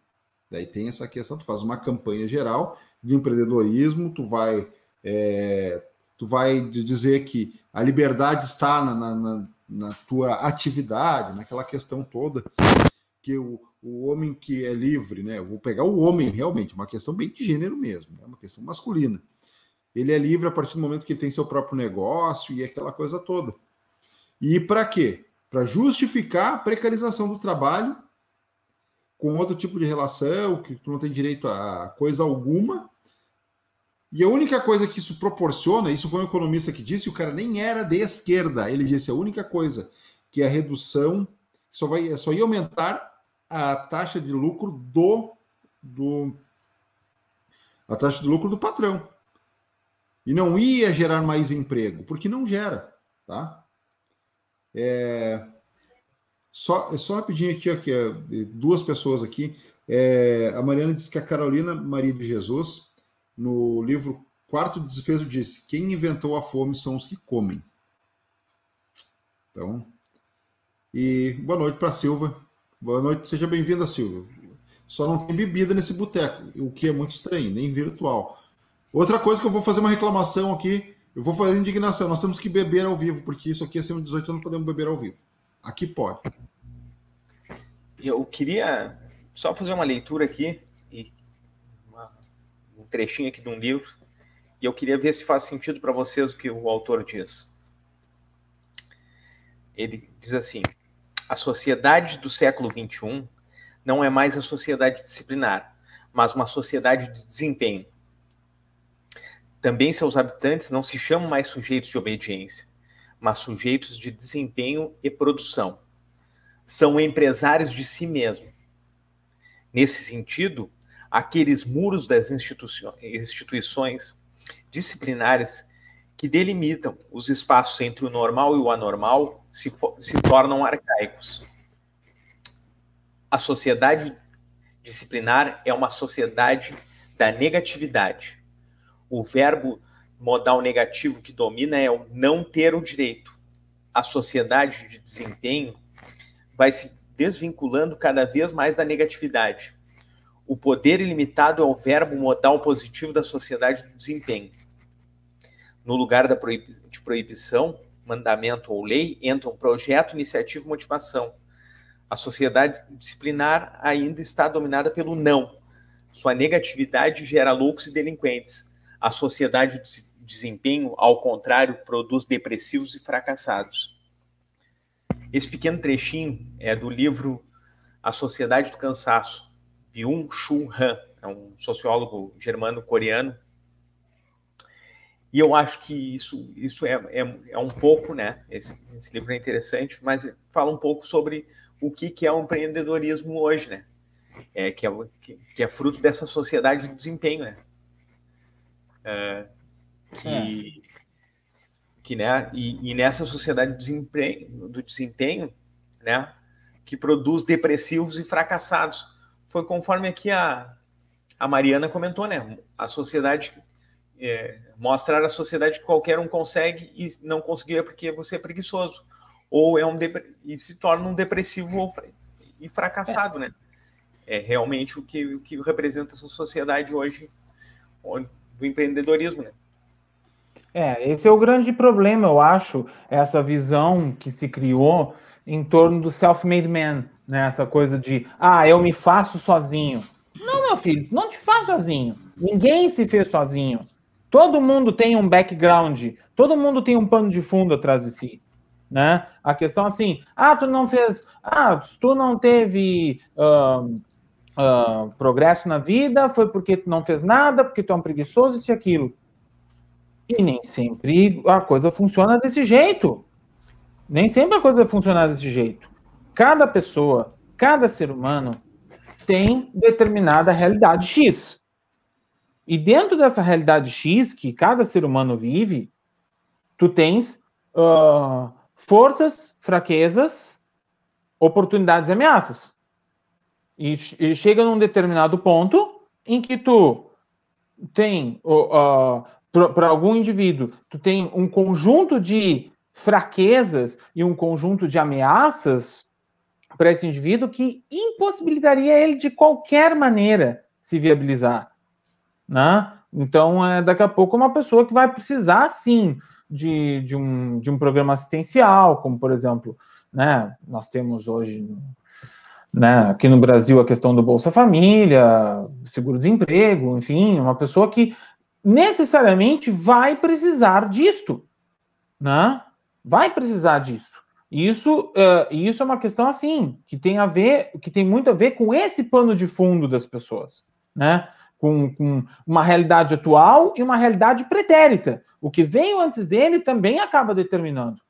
daí tem essa questão, tu faz uma campanha geral de empreendedorismo, tu vai, é, tu vai dizer que a liberdade está na, na, na, tua atividade, naquela questão toda, que o, o homem que é livre, né? Eu vou pegar o homem realmente, uma questão bem de gênero mesmo, né? uma questão masculina ele é livre a partir do momento que ele tem seu próprio negócio e aquela coisa toda. E para quê? Para justificar a precarização do trabalho com outro tipo de relação, que tu não tem direito a coisa alguma. E a única coisa que isso proporciona, isso foi um economista que disse, o cara nem era de esquerda, ele disse a única coisa que a redução só vai só ia aumentar a taxa de lucro do, do a taxa de lucro do patrão e não ia gerar mais emprego, porque não gera, tá? É, só, só rapidinho aqui, aqui duas pessoas aqui. É, a Mariana disse que a Carolina Maria de Jesus, no livro Quarto de Despeso, disse: quem inventou a fome são os que comem. Então, e boa noite para Silva. Boa noite, seja bem-vinda, Silva. Só não tem bebida nesse boteco, o que é muito estranho, nem virtual. Outra coisa que eu vou fazer uma reclamação aqui, eu vou fazer indignação. Nós temos que beber ao vivo, porque isso aqui acima de 18 anos podemos beber ao vivo. Aqui pode. Eu queria só fazer uma leitura aqui, trechinho aqui de um livro, e eu queria ver se faz sentido para vocês o que o autor diz. Ele diz assim: a sociedade do século XXI não é mais a sociedade disciplinar, mas uma sociedade de desempenho também seus habitantes não se chamam mais sujeitos de obediência, mas sujeitos de desempenho e produção. São empresários de si mesmo. Nesse sentido, aqueles muros das instituições disciplinares que delimitam os espaços entre o normal e o anormal se, se tornam arcaicos. A sociedade disciplinar é uma sociedade da negatividade o verbo modal negativo que domina é o não ter o direito. A sociedade de desempenho vai se desvinculando cada vez mais da negatividade. O poder ilimitado é o verbo modal positivo da sociedade do desempenho. No lugar da de proibição, mandamento ou lei, entram projeto, iniciativa e motivação. A sociedade disciplinar ainda está dominada pelo não. Sua negatividade gera loucos e delinquentes a sociedade de desempenho, ao contrário, produz depressivos e fracassados. Esse pequeno trechinho é do livro A Sociedade do Cansaço, Byung-Chul Han, é um sociólogo germano-coreano. E eu acho que isso, isso é, é, é um pouco, né? Esse, esse, livro é interessante, mas fala um pouco sobre o que, que é o empreendedorismo hoje, né? É, que, é, que, que é fruto dessa sociedade do desempenho, né? É, que, é. que né, e, e, nessa sociedade do desempenho, do desempenho, né, que produz depressivos e fracassados. Foi conforme aqui a, a Mariana comentou, né? A sociedade é, mostrar a sociedade que qualquer um consegue e não conseguir é porque você é preguiçoso ou é um e se torna um depressivo e fracassado, é. né? É realmente o que, o que representa essa sociedade hoje, do empreendedorismo, né? É, esse é o grande problema, eu acho, essa visão que se criou em torno do self-made man, né? Essa coisa de, ah, eu me faço sozinho. Não, meu filho, não te faz sozinho. Ninguém se fez sozinho. Todo mundo tem um background, todo mundo tem um pano de fundo atrás de si, né? A questão assim, ah, tu não fez, ah, tu não teve uh, uh, progresso na vida, foi porque tu não fez nada, porque tu é um preguiçoso, isso e aquilo. E nem sempre a coisa funciona desse jeito. Nem sempre a coisa vai funcionar desse jeito. Cada pessoa, cada ser humano tem determinada realidade X. E dentro dessa realidade X que cada ser humano vive, tu tens uh, forças, fraquezas, oportunidades e ameaças. E, e chega num determinado ponto em que tu tem uh, para algum indivíduo, tu tem um conjunto de fraquezas e um conjunto de ameaças para esse indivíduo que impossibilitaria ele de qualquer maneira se viabilizar, né? Então, é, daqui a pouco, uma pessoa que vai precisar, sim, de, de, um, de um programa assistencial, como, por exemplo, né, nós temos hoje né, aqui no Brasil a questão do Bolsa Família, seguro-desemprego, enfim, uma pessoa que necessariamente vai precisar disto, né? Vai precisar disso. Isso, uh, isso é uma questão assim que tem a ver, que tem muito a ver com esse pano de fundo das pessoas, né? Com, com uma realidade atual e uma realidade pretérita. O que veio antes dele também acaba determinando.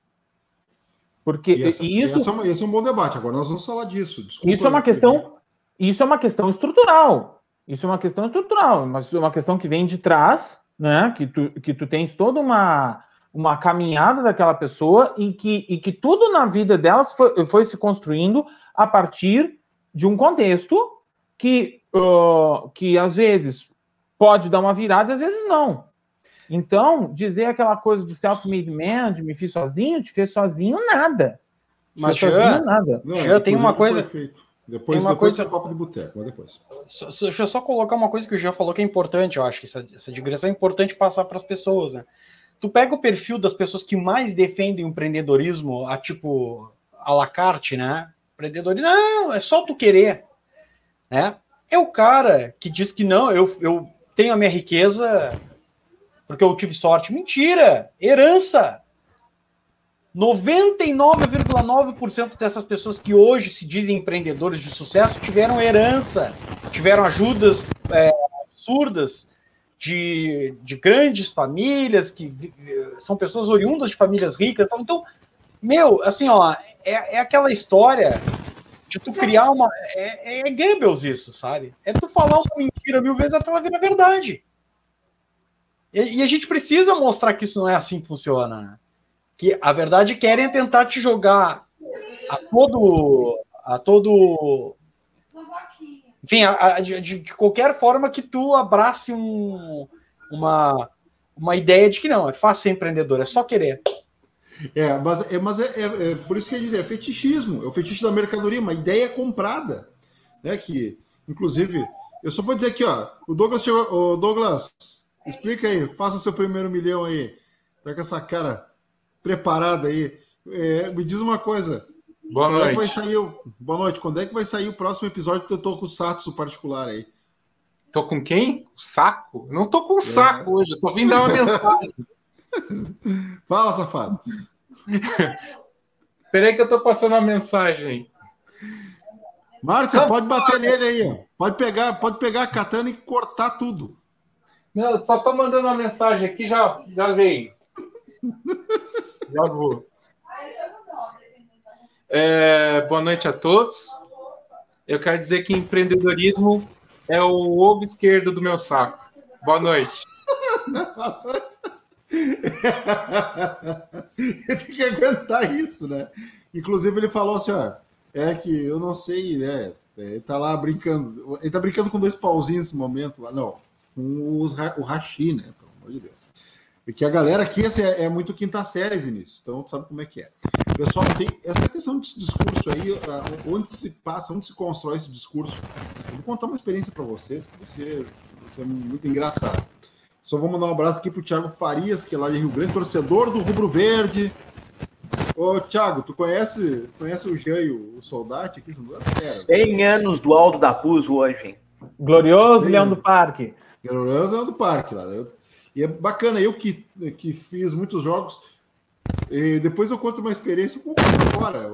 Porque e essa, isso, essa, é esse é um bom debate. Agora nós vamos falar disso. Desculpa, isso é uma questão, isso é uma questão estrutural. Isso é uma questão estrutural, mas é uma questão que vem de trás, né? Que tu, que tu tens toda uma uma caminhada daquela pessoa e que, e que tudo na vida delas foi, foi se construindo a partir de um contexto que, uh, que às vezes pode dar uma virada, às vezes não. Então, dizer aquela coisa do self-made man, de me fiz sozinho, te fez sozinho, nada. Mas já, sozinho, nada. Não, tem uma coisa. Depois, tem uma depois coisa... copa de boteco, mas depois. Só, deixa eu só colocar uma coisa que o Jean falou que é importante, eu acho que essa, essa digressão é importante passar para as pessoas, né? Tu pega o perfil das pessoas que mais defendem o empreendedorismo, a tipo a la carte, né? Empreendedorismo, não, é só tu querer, né? É o cara que diz que não, eu, eu tenho a minha riqueza porque eu tive sorte. Mentira! Herança! 99,9% dessas pessoas que hoje se dizem empreendedores de sucesso tiveram herança, tiveram ajudas é, absurdas de, de grandes famílias, que são pessoas oriundas de famílias ricas. Então, meu, assim, ó, é, é aquela história de tu criar uma. É, é Goebbels isso, sabe? É tu falar uma mentira mil vezes até ela virar verdade. E, e, a gente precisa mostrar que isso não é assim que funciona. Né? Que a verdade querem tentar te jogar a todo. a todo enfim, a, a, de, de, qualquer forma que tu abrace um, uma, uma ideia de que não, é fácil ser empreendedor, é só querer. É, mas, é, mas é, é, é por isso que a gente é fetichismo, é o fetiche da mercadoria, uma ideia comprada, né? Que, inclusive, eu só vou dizer aqui, ó, o Douglas o Douglas, explica aí, faça seu primeiro milhão aí, tá com essa cara preparada aí. É, me diz uma coisa, Boa Quando noite. É que vai sair o... Boa noite. Quando é que vai sair o próximo episódio que eu tô com o Satsu particular aí? Tô com quem? Saco? Não tô com saco é. hoje, eu só vim dar uma mensagem. [laughs] Fala, safado. [laughs] Peraí que eu tô passando uma mensagem. Márcio, pode bater nele aí, ó. Pode pegar, pode pegar a katana e cortar tudo. Não, eu só tô mandando uma mensagem aqui, já, já veio. [laughs] já vou. É, boa noite a todos. Eu quero dizer que empreendedorismo é o ovo esquerdo do meu saco. Boa noite. [laughs] Tem que aguentar isso, né? Inclusive, ele falou assim: ó, é que eu não sei, né? Ele tá lá brincando. Ele tá brincando com dois pauzinhos nesse momento lá. Não, com os, o Rashi, né? Pelo amor de Deus. Porque a galera aqui assim, é, é, muito quinta série, Vinícius. Então, tu sabe como é que é. Pessoal, tem essa questão desse discurso aí, onde se passa, onde se constrói esse discurso. Eu vou contar uma experiência para vocês, que vocês, você é muito engraçado. Só vou mandar um abraço aqui pro Thiago Farias, que é lá de Rio Grande, torcedor do Rubro Verde. Ô, Thiago, tu conhece, conhece o Jean e o, o Soldati aqui? São duas feras. 100 anos do Aldo da Puz hoje, hein? Glorioso Sim. Leão do Parque. Glorioso Leão do Parque, lá. Eu, e é bacana, eu que, que fiz muitos jogos, depois eu conto uma experiência um pouco agora.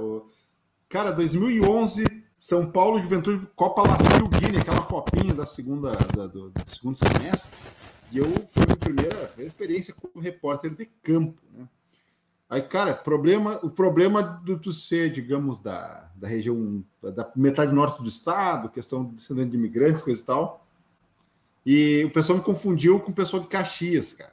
Cara, 2011, São Paulo Juventude Copa Lacio Guiné, aquela copinha da segunda, da, do, do, segundo semestre. E eu foi a minha primeira, primeira experiência como repórter de campo, né? Aí, cara, problema, o problema do tu ser, digamos, da, da região, da metade norte do estado, questão de descendente de imigrantes, coisa e tal, e o pessoal me confundiu com o pessoal de Caxias, cara.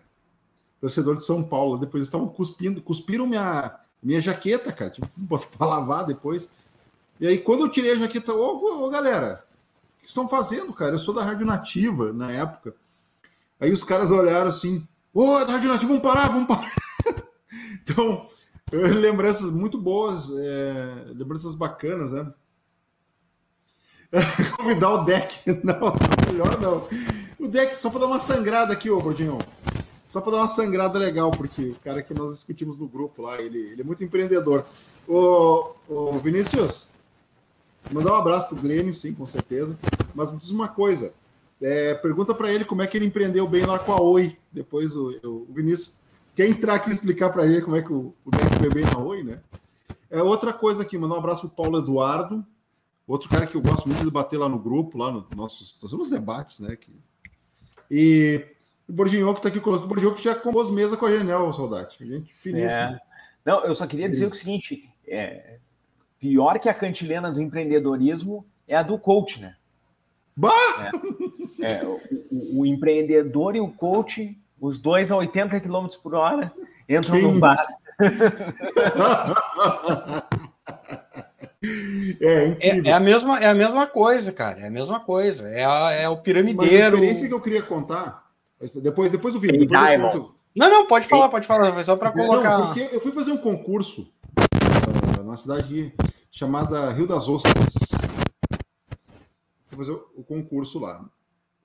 Torcedor de São Paulo. Depois estavam cuspindo, cuspiram minha, minha jaqueta, cara. Tipo, [laughs] para lavar depois. E aí, quando eu tirei a jaqueta, ô, galera, o que estão fazendo, cara? Eu sou da Rádio Nativa na época. Aí os caras olharam assim, Ô, Rádio Nativa, vamos parar, vamos parar. [laughs] então, lembranças muito boas, é, lembranças bacanas, né? [laughs] Convidar o deck. Não, melhor não. O deck, só para dar uma sangrada aqui, ô Gordinho. Só para dar uma sangrada legal, porque o cara que nós discutimos no grupo lá, ele, ele é muito empreendedor. Ô, ô Vinícius, mandar um abraço pro Glênio, sim, com certeza. Mas me diz uma coisa. É, pergunta para ele como é que ele empreendeu bem lá com a Oi. Depois o, o Vinícius quer entrar aqui e explicar para ele como é que o, o deck foi bem na Oi, né? É outra coisa aqui, mandar um abraço pro Paulo Eduardo, outro cara que eu gosto muito de bater lá no grupo, lá no nossos, nós temos debates, né? Que, e o Borginho que está aqui conosco, o Borginho que já compôs mesa com a Janel, saudade. Gente finíssima. É. Não, eu só queria dizer o seguinte: é, pior que a cantilena do empreendedorismo é a do coach, né? Bah! É, é, o, o, empreendedor e o coach, os dois a 80 km por hora, entram Sim. no bar. [laughs] É, é, é, a mesma, é a mesma coisa, cara. É a mesma coisa. É, a, é o piramideiro. Mas a experiência que eu queria contar, depois, depois do vídeo. Depois eu conto. Não, não, pode falar, pode falar. Foi só para colocar. Não, porque eu fui fazer um concurso uh, numa cidade chamada Rio das Ostras. Fui fazer o concurso lá.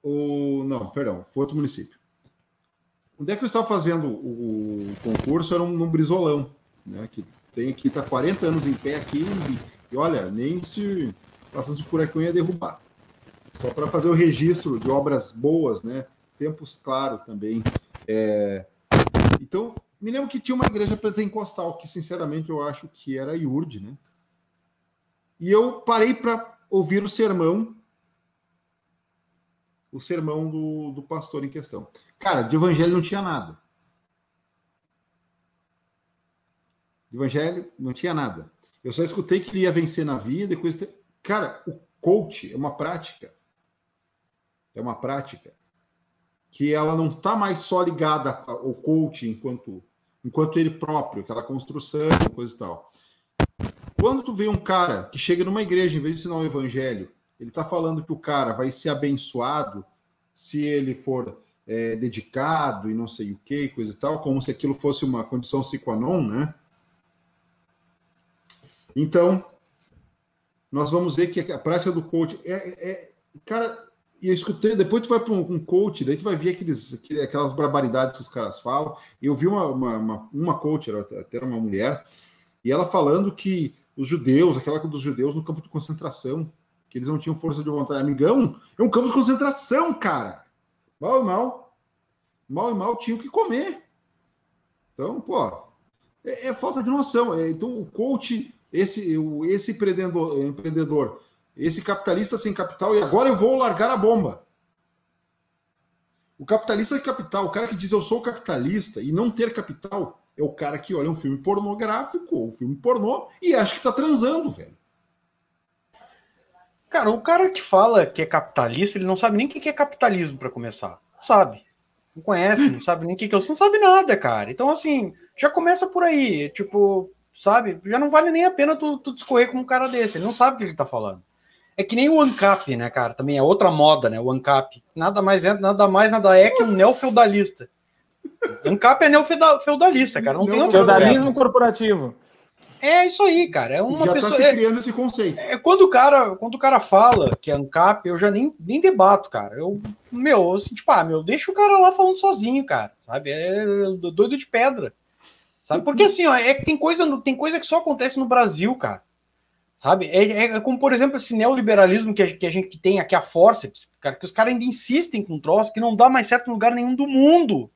O, não, perdão, foi outro município. Onde é que eu estava fazendo o, concurso? Era um, num brisolão, né? Que tem aqui, está 40 anos em pé aqui, e, olha, nem se passasse o furacão ia derrubar. Só para fazer o registro de obras boas, né? Tempos, claro, também. É, então, me lembro que tinha uma igreja pentecostal, que sinceramente eu acho que era a IURD, né? E eu parei para ouvir o sermão, o sermão do, do pastor em questão. Cara, de evangelho não tinha nada. De evangelho não tinha nada. Eu só escutei que ele ia vencer na vida e coisa. Cara, o coach é uma prática. É uma prática que ela não está mais só ligada ao coach enquanto, enquanto ele próprio, aquela construção, coisa e tal. Quando tu vê um cara que chega numa igreja, em vez de ensinar o evangelho, ele está falando que o cara vai ser abençoado se ele for é, dedicado e não sei o que, coisa e tal, como se aquilo fosse uma condição sine qua non, né? Então, nós vamos ver que a prática do coach é, é cara, e eu escutei, depois tu vai para um, um, coach, daí tu vai ver aqueles, aquelas barbaridades que os caras falam. Eu vi uma, uma, uma, uma coach, era até uma mulher, e ela falando que os judeus, aquela dos judeus no campo de concentração, que eles não tinham força de vontade. Amigão, é um campo de concentração, cara. Mal e mal. Mal e mal tinham que comer. Então, pô, é, é falta de noção. É, então, o coach, esse, esse empreendedor, empreendedor esse capitalista sem capital, e agora eu vou largar a bomba. O capitalista de capital, o cara que diz eu sou capitalista e não ter capital, é o cara que olha um filme pornográfico ou um filme pornô e acha que tá transando, velho. Cara, o cara que fala que é capitalista, ele não sabe nem o que é capitalismo para começar. Não sabe. Não conhece, não sabe nem o que é. Não sabe nada, cara. Então, assim, já começa por aí. Tipo, sabe? Já não vale nem a pena tu, tu discorrer com um cara desse. Ele não sabe o que ele tá falando. É que nem o ANCAP, né, cara? Também é outra moda, né? O ANCAP. Nada mais é, nada mais, nada é que um neofeudalista. ANCAP é neofeudalista, cara. Não, não tem outro Feudalismo corporativo. É isso aí, cara. É uma já tá pessoa. Tá se criando é, esse conceito. É, quando o cara, quando o cara fala que é ANCAP, eu já nem, nem debato, cara. Eu, meu, assim, tipo, ah, meu, deixa o cara lá falando sozinho, cara. Sabe? É doido de pedra. Sabe? Porque assim, ó, é tem coisa, tem coisa que só acontece no Brasil, cara. Sabe? É, é, é, como, por exemplo, esse neoliberalismo que a, que a gente tem aqui, a forceps, cara, que os caras ainda insistem com um troço que não dá mais certo em lugar nenhum do mundo.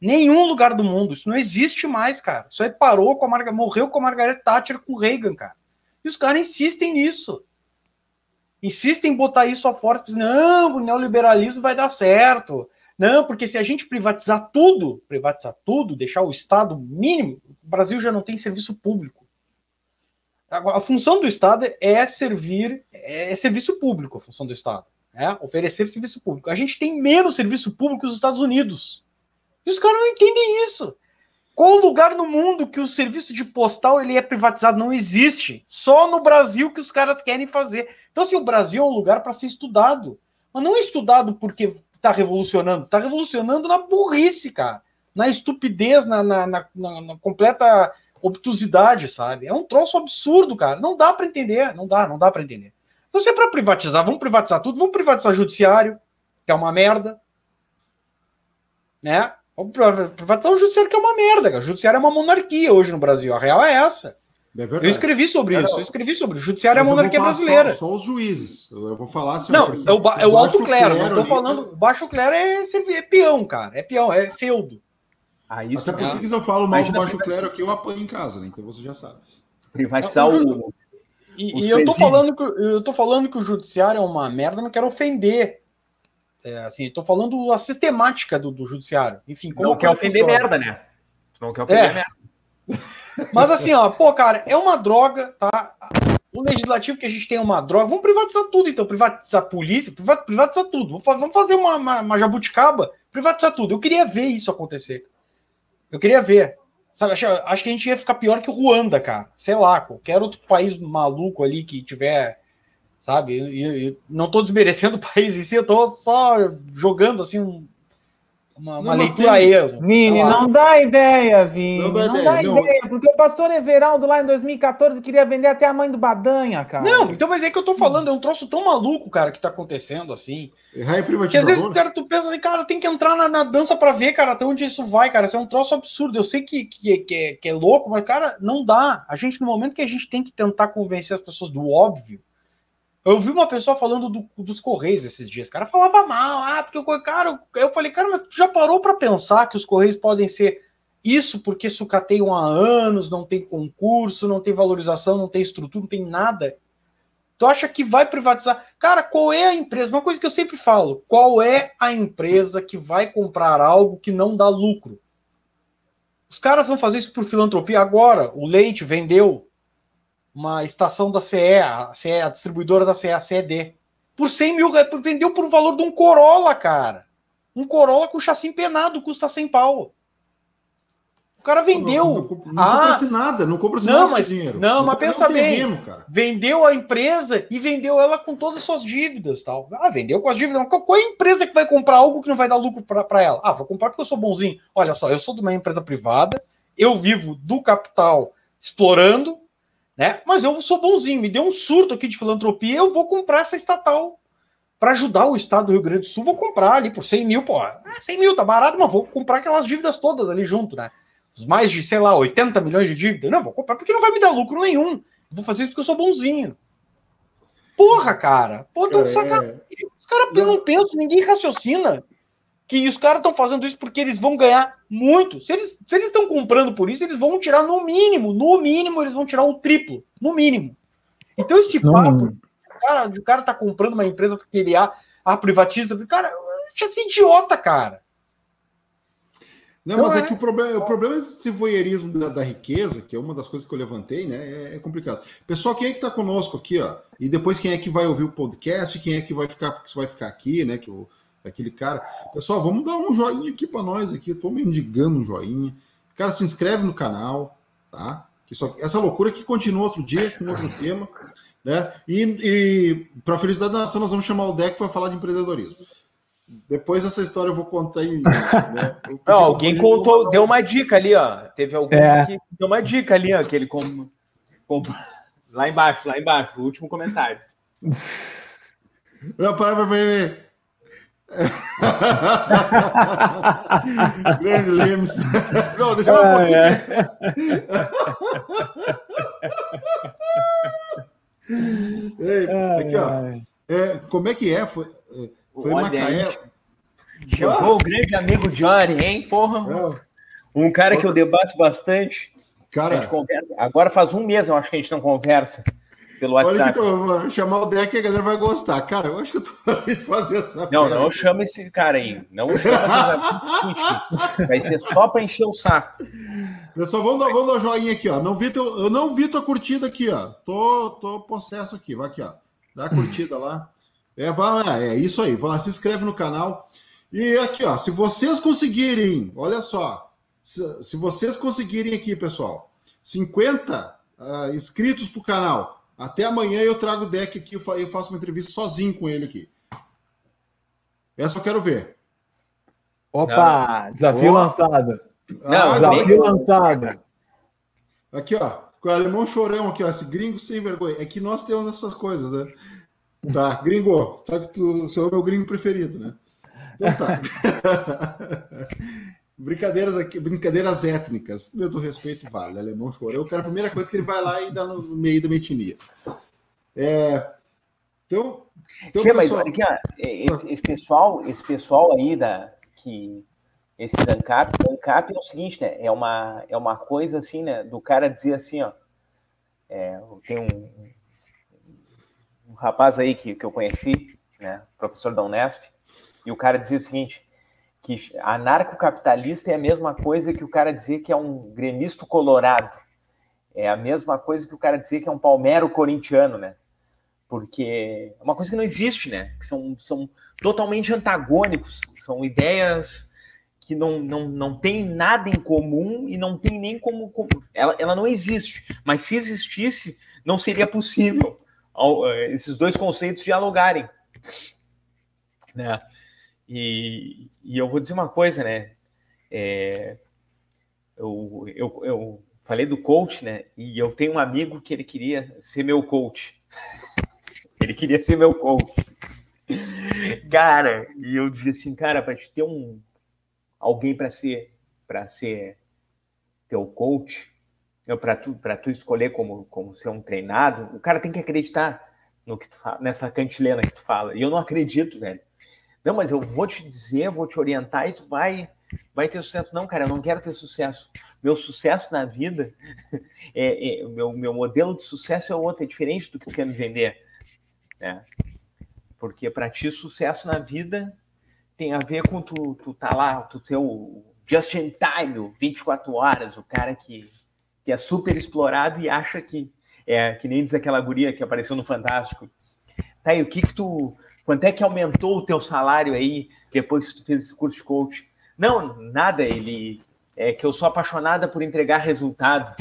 Nenhum lugar do mundo. Isso não existe mais, cara. Isso aí parou com a Margaret, morreu com a Margaret Thatcher com o Reagan, cara. E os caras insistem nisso. Insistem em botar isso a força. Não, o neoliberalismo vai dar certo. Não, porque se a gente privatizar tudo, privatizar tudo, deixar o Estado mínimo, o Brasil já não tem serviço público. A, função do Estado é servir, é serviço público, a função do Estado. É oferecer serviço público. A gente tem menos serviço público que os Estados Unidos. E os caras não entendem isso. Qual lugar no mundo que o serviço de postal ele é privatizado? Não existe. Só no Brasil que os caras querem fazer. Então, se assim, o Brasil é um lugar para ser estudado, mas não é estudado porque está revolucionando, está revolucionando na burrice, cara. na estupidez, na, na, na, na completa obtusidade, sabe? É um troço absurdo, cara. Não dá para entender, não dá, não dá para entender. Então, se é para privatizar, vamos privatizar tudo, vamos privatizar o judiciário, que é uma merda, né? Vamos privatizar o judiciário, que é uma merda, cara. O judiciário é uma monarquia hoje no Brasil. A real é essa. É eu escrevi sobre isso, eu escrevi sobre. O judiciário Mas é a monarquia brasileira. Só, só, os juízes. Eu vou falar assim. Não, é o, é o alto clero. Não tô falando. O baixo clero é, é peão, cara. É peão, é feudo. Ah, isso Até porque se eu falo mal do baixo clero aqui, eu apanho em casa, né? Então você já sabe. Privatizar o. E, e eu, tô falando que, eu tô falando que o judiciário é uma merda, não quero ofender. É, assim, tô falando a sistemática do, do judiciário. Enfim, como não quer ofender merda, né? Não quer ofender é. merda. Mas assim, ó, pô, cara, é uma droga, tá? O legislativo que a gente tem é uma droga. Vamos privatizar tudo, então. Privatizar a polícia, privatizar tudo. Vamos fazer uma, uma, uma jabuticaba, privatizar tudo. Eu queria ver isso acontecer. Eu queria ver. Sabe, acho, acho que a gente ia ficar pior que o Ruanda, cara. Sei lá, qualquer outro país maluco ali que tiver. Sabe? Eu, eu, eu não tô desmerecendo o país em si, eu tô só jogando assim um, uma, uma leitura tem... erro. Vini, não dá ideia, Vini. Não dá, não ideia, dá não. ideia, porque o pastor Everaldo lá em 2014 queria vender até a mãe do Badanha, cara. Não, então, mas é que eu tô falando, é um troço tão maluco, cara, que tá acontecendo assim. Errar que às vezes o cara, tu pensa assim, cara, tem que entrar na, na, dança pra ver, cara, até onde isso vai, cara. Isso é um troço absurdo. Eu sei que, que, que, é, que é louco, mas, cara, não dá. A gente, no momento que a gente tem que tentar convencer as pessoas do óbvio, eu vi uma pessoa falando do, dos Correios esses dias. Cara falava mal, ah, porque o cara. Eu falei, cara, mas tu já parou para pensar que os Correios podem ser isso porque sucateiam há anos, não tem concurso, não tem valorização, não tem estrutura, não tem nada. Tu acha que vai privatizar? Cara, qual é a empresa? Uma coisa que eu sempre falo: qual é a empresa que vai comprar algo que não dá lucro? Os caras vão fazer isso por filantropia agora. O leite vendeu uma estação da CE, a, CE, a distribuidora da CE, a CED, por 100 mil reais, vendeu por valor de um Corolla, cara. Um Corolla com chassi empenado custa 100 pau. O cara vendeu. Não, não, não, ah, compra-se nada, não compra-se nada mas, dinheiro. Não, mas pensa bem. vendeu a empresa e vendeu ela com todas as suas dívidas. tal. Ah, vendeu com as dívidas. Qual é a empresa que vai comprar algo que não vai dar lucro para ela? Ah, vou comprar porque eu sou bonzinho. Olha só, eu sou de uma empresa privada, eu vivo do capital explorando, né? Mas eu sou bonzinho, me deu um surto aqui de filantropia, eu vou comprar essa estatal para ajudar o estado do Rio Grande do Sul. Vou comprar ali por 100 mil, pô, é, 100 mil tá barato, mas vou comprar aquelas dívidas todas ali junto, né? Os mais de, sei lá, 80 milhões de dívidas. Não, vou comprar porque não vai me dar lucro nenhum. Vou fazer isso porque eu sou bonzinho. Porra, cara. Pô, tão é... sacanagem. Os caras não. não pensam, ninguém raciocina que os caras estão fazendo isso porque eles vão ganhar muito. Se eles se eles estão comprando por isso, eles vão tirar no mínimo, no mínimo eles vão tirar o triplo, no mínimo. Então esse papo, o cara, o cara tá comprando uma empresa porque ele a, a privatiza, cara, é assim idiota, cara. Não, mas é, é que o problema, o problema desse voyeurismo da, da, riqueza, que é uma das coisas que eu levantei, né? É, é, complicado. Pessoal, quem é que tá conosco aqui, ó? E depois quem é que vai ouvir o podcast, quem é que vai ficar, que vai ficar aqui, né? Que o, aquele cara. Pessoal, vamos dar um joinha aqui para nós aqui. Eu tô me indigando um joinha. Cara, se inscreve no canal, tá? Que só, essa loucura que continua outro dia com outro [laughs] tema, né? E, e para felicidade da nação, nós vamos chamar o Deck para falar de empreendedorismo. Depois dessa história eu vou contar aí. Né? Não, alguém contou, deu uma dica ali, ó. Teve alguém é. que deu uma dica ali, ó, que ele com, com, [laughs] lá embaixo, lá embaixo, o último comentário. Não, para para ver. [laughs] Grande Lemes. [laughs] Não, deixa eu ah, um é. [laughs] Ei, aqui, ó. É, como é que é? Foi, foi Olha Macaé. Chegou ah. o grande amigo Johnny, hein, porra? É. Um cara que eu debato bastante. Cara, Agora faz um mês, eu acho que a gente não conversa pelo WhatsApp. Olha que tô, chamar o deck a galera vai gostar. Cara, eu acho que eu tô [laughs] a fazer essa Não, não chama esse cara aí. Não chama [laughs] Vai ser só para encher o saco. Pessoal, vamos dar, vamos dar joinha aqui, ó. Não vi teu, eu não vi tua curtida aqui, ó. Tô, tô possesso aqui. Vai aqui, ó. Dá a curtida lá. É, vai, é isso aí. Vai lá, se inscreve no canal. E aqui, ó, se vocês conseguirem, olha só, se, se vocês conseguirem aqui, pessoal, 50 uh, inscritos pro canal, até amanhã eu trago o deck aqui, eu faço uma entrevista sozinho com ele aqui. Essa eu quero ver. Opa, desafio Oh. lançado. Não, Ah, desafio lançado. Aqui, ó, com o alemão chorão aqui, ó, esse gringo sem vergonha. É que nós temos essas coisas, né? Tá, gringo, sabe que tu sou o meu gringo preferido, né? Então tá. [laughs] Brincadeiras aqui, brincadeiras étnicas. Meu do respeito vale. Alemão chorão, eu a primeira coisa que ele vai lá e dá no meio da metinia. É, então, então mas pessoal, olha aqui, esse, esse pessoal, esse pessoal aí da que esse ANCAP, ANCAP é o seguinte, né? É uma é uma coisa assim, né? Do cara dizer assim, ó, é, tem um, um rapaz aí que, que eu conheci, né? Professor da Unesp, e o cara dizia o seguinte, que anarcocapitalista é a mesma coisa que o cara dizer que é um gremista colorado. É a mesma coisa que o cara dizer que é um palmero corintiano, né? porque é uma coisa que não existe, né? Que são, são totalmente antagônicos, são ideias que não, não, não tem nada em comum e não tem nem como. como ela, ela não existe, mas se existisse, não seria possível eh, esses dois conceitos dialogarem. Né? E, e eu vou dizer uma coisa, né? É, eu, eu, eu falei do coach, né? E eu tenho um amigo que ele queria ser meu coach. [laughs] Ele queria ser meu coach. Cara, e eu dizia assim, cara, para te ter um alguém para ser para ser teu coach, para tu tu escolher como como ser um treinado, o cara tem que acreditar no que tu fala, nessa cantilena que tu fala. E eu não acredito, velho. Não, mas eu vou te dizer, vou te orientar e tu vai vai ter sucesso. Não, cara, eu não quero ter sucesso. Meu sucesso na vida, [laughs] é, é, meu, meu modelo de sucesso é outro, é diferente do que tu quer me vender. Né? Porque para ti, sucesso na vida tem a ver com tu, tu tá lá, tu ser o just in time, o 24 horas, o cara que, que é super explorado e acha que é que nem diz aquela guria que apareceu no Fantástico. Tá, e o que que tu. Quanto é que aumentou o teu salário aí depois que tu fez esse curso de coach? Não, nada, ele. É que eu sou apaixonada por entregar resultado.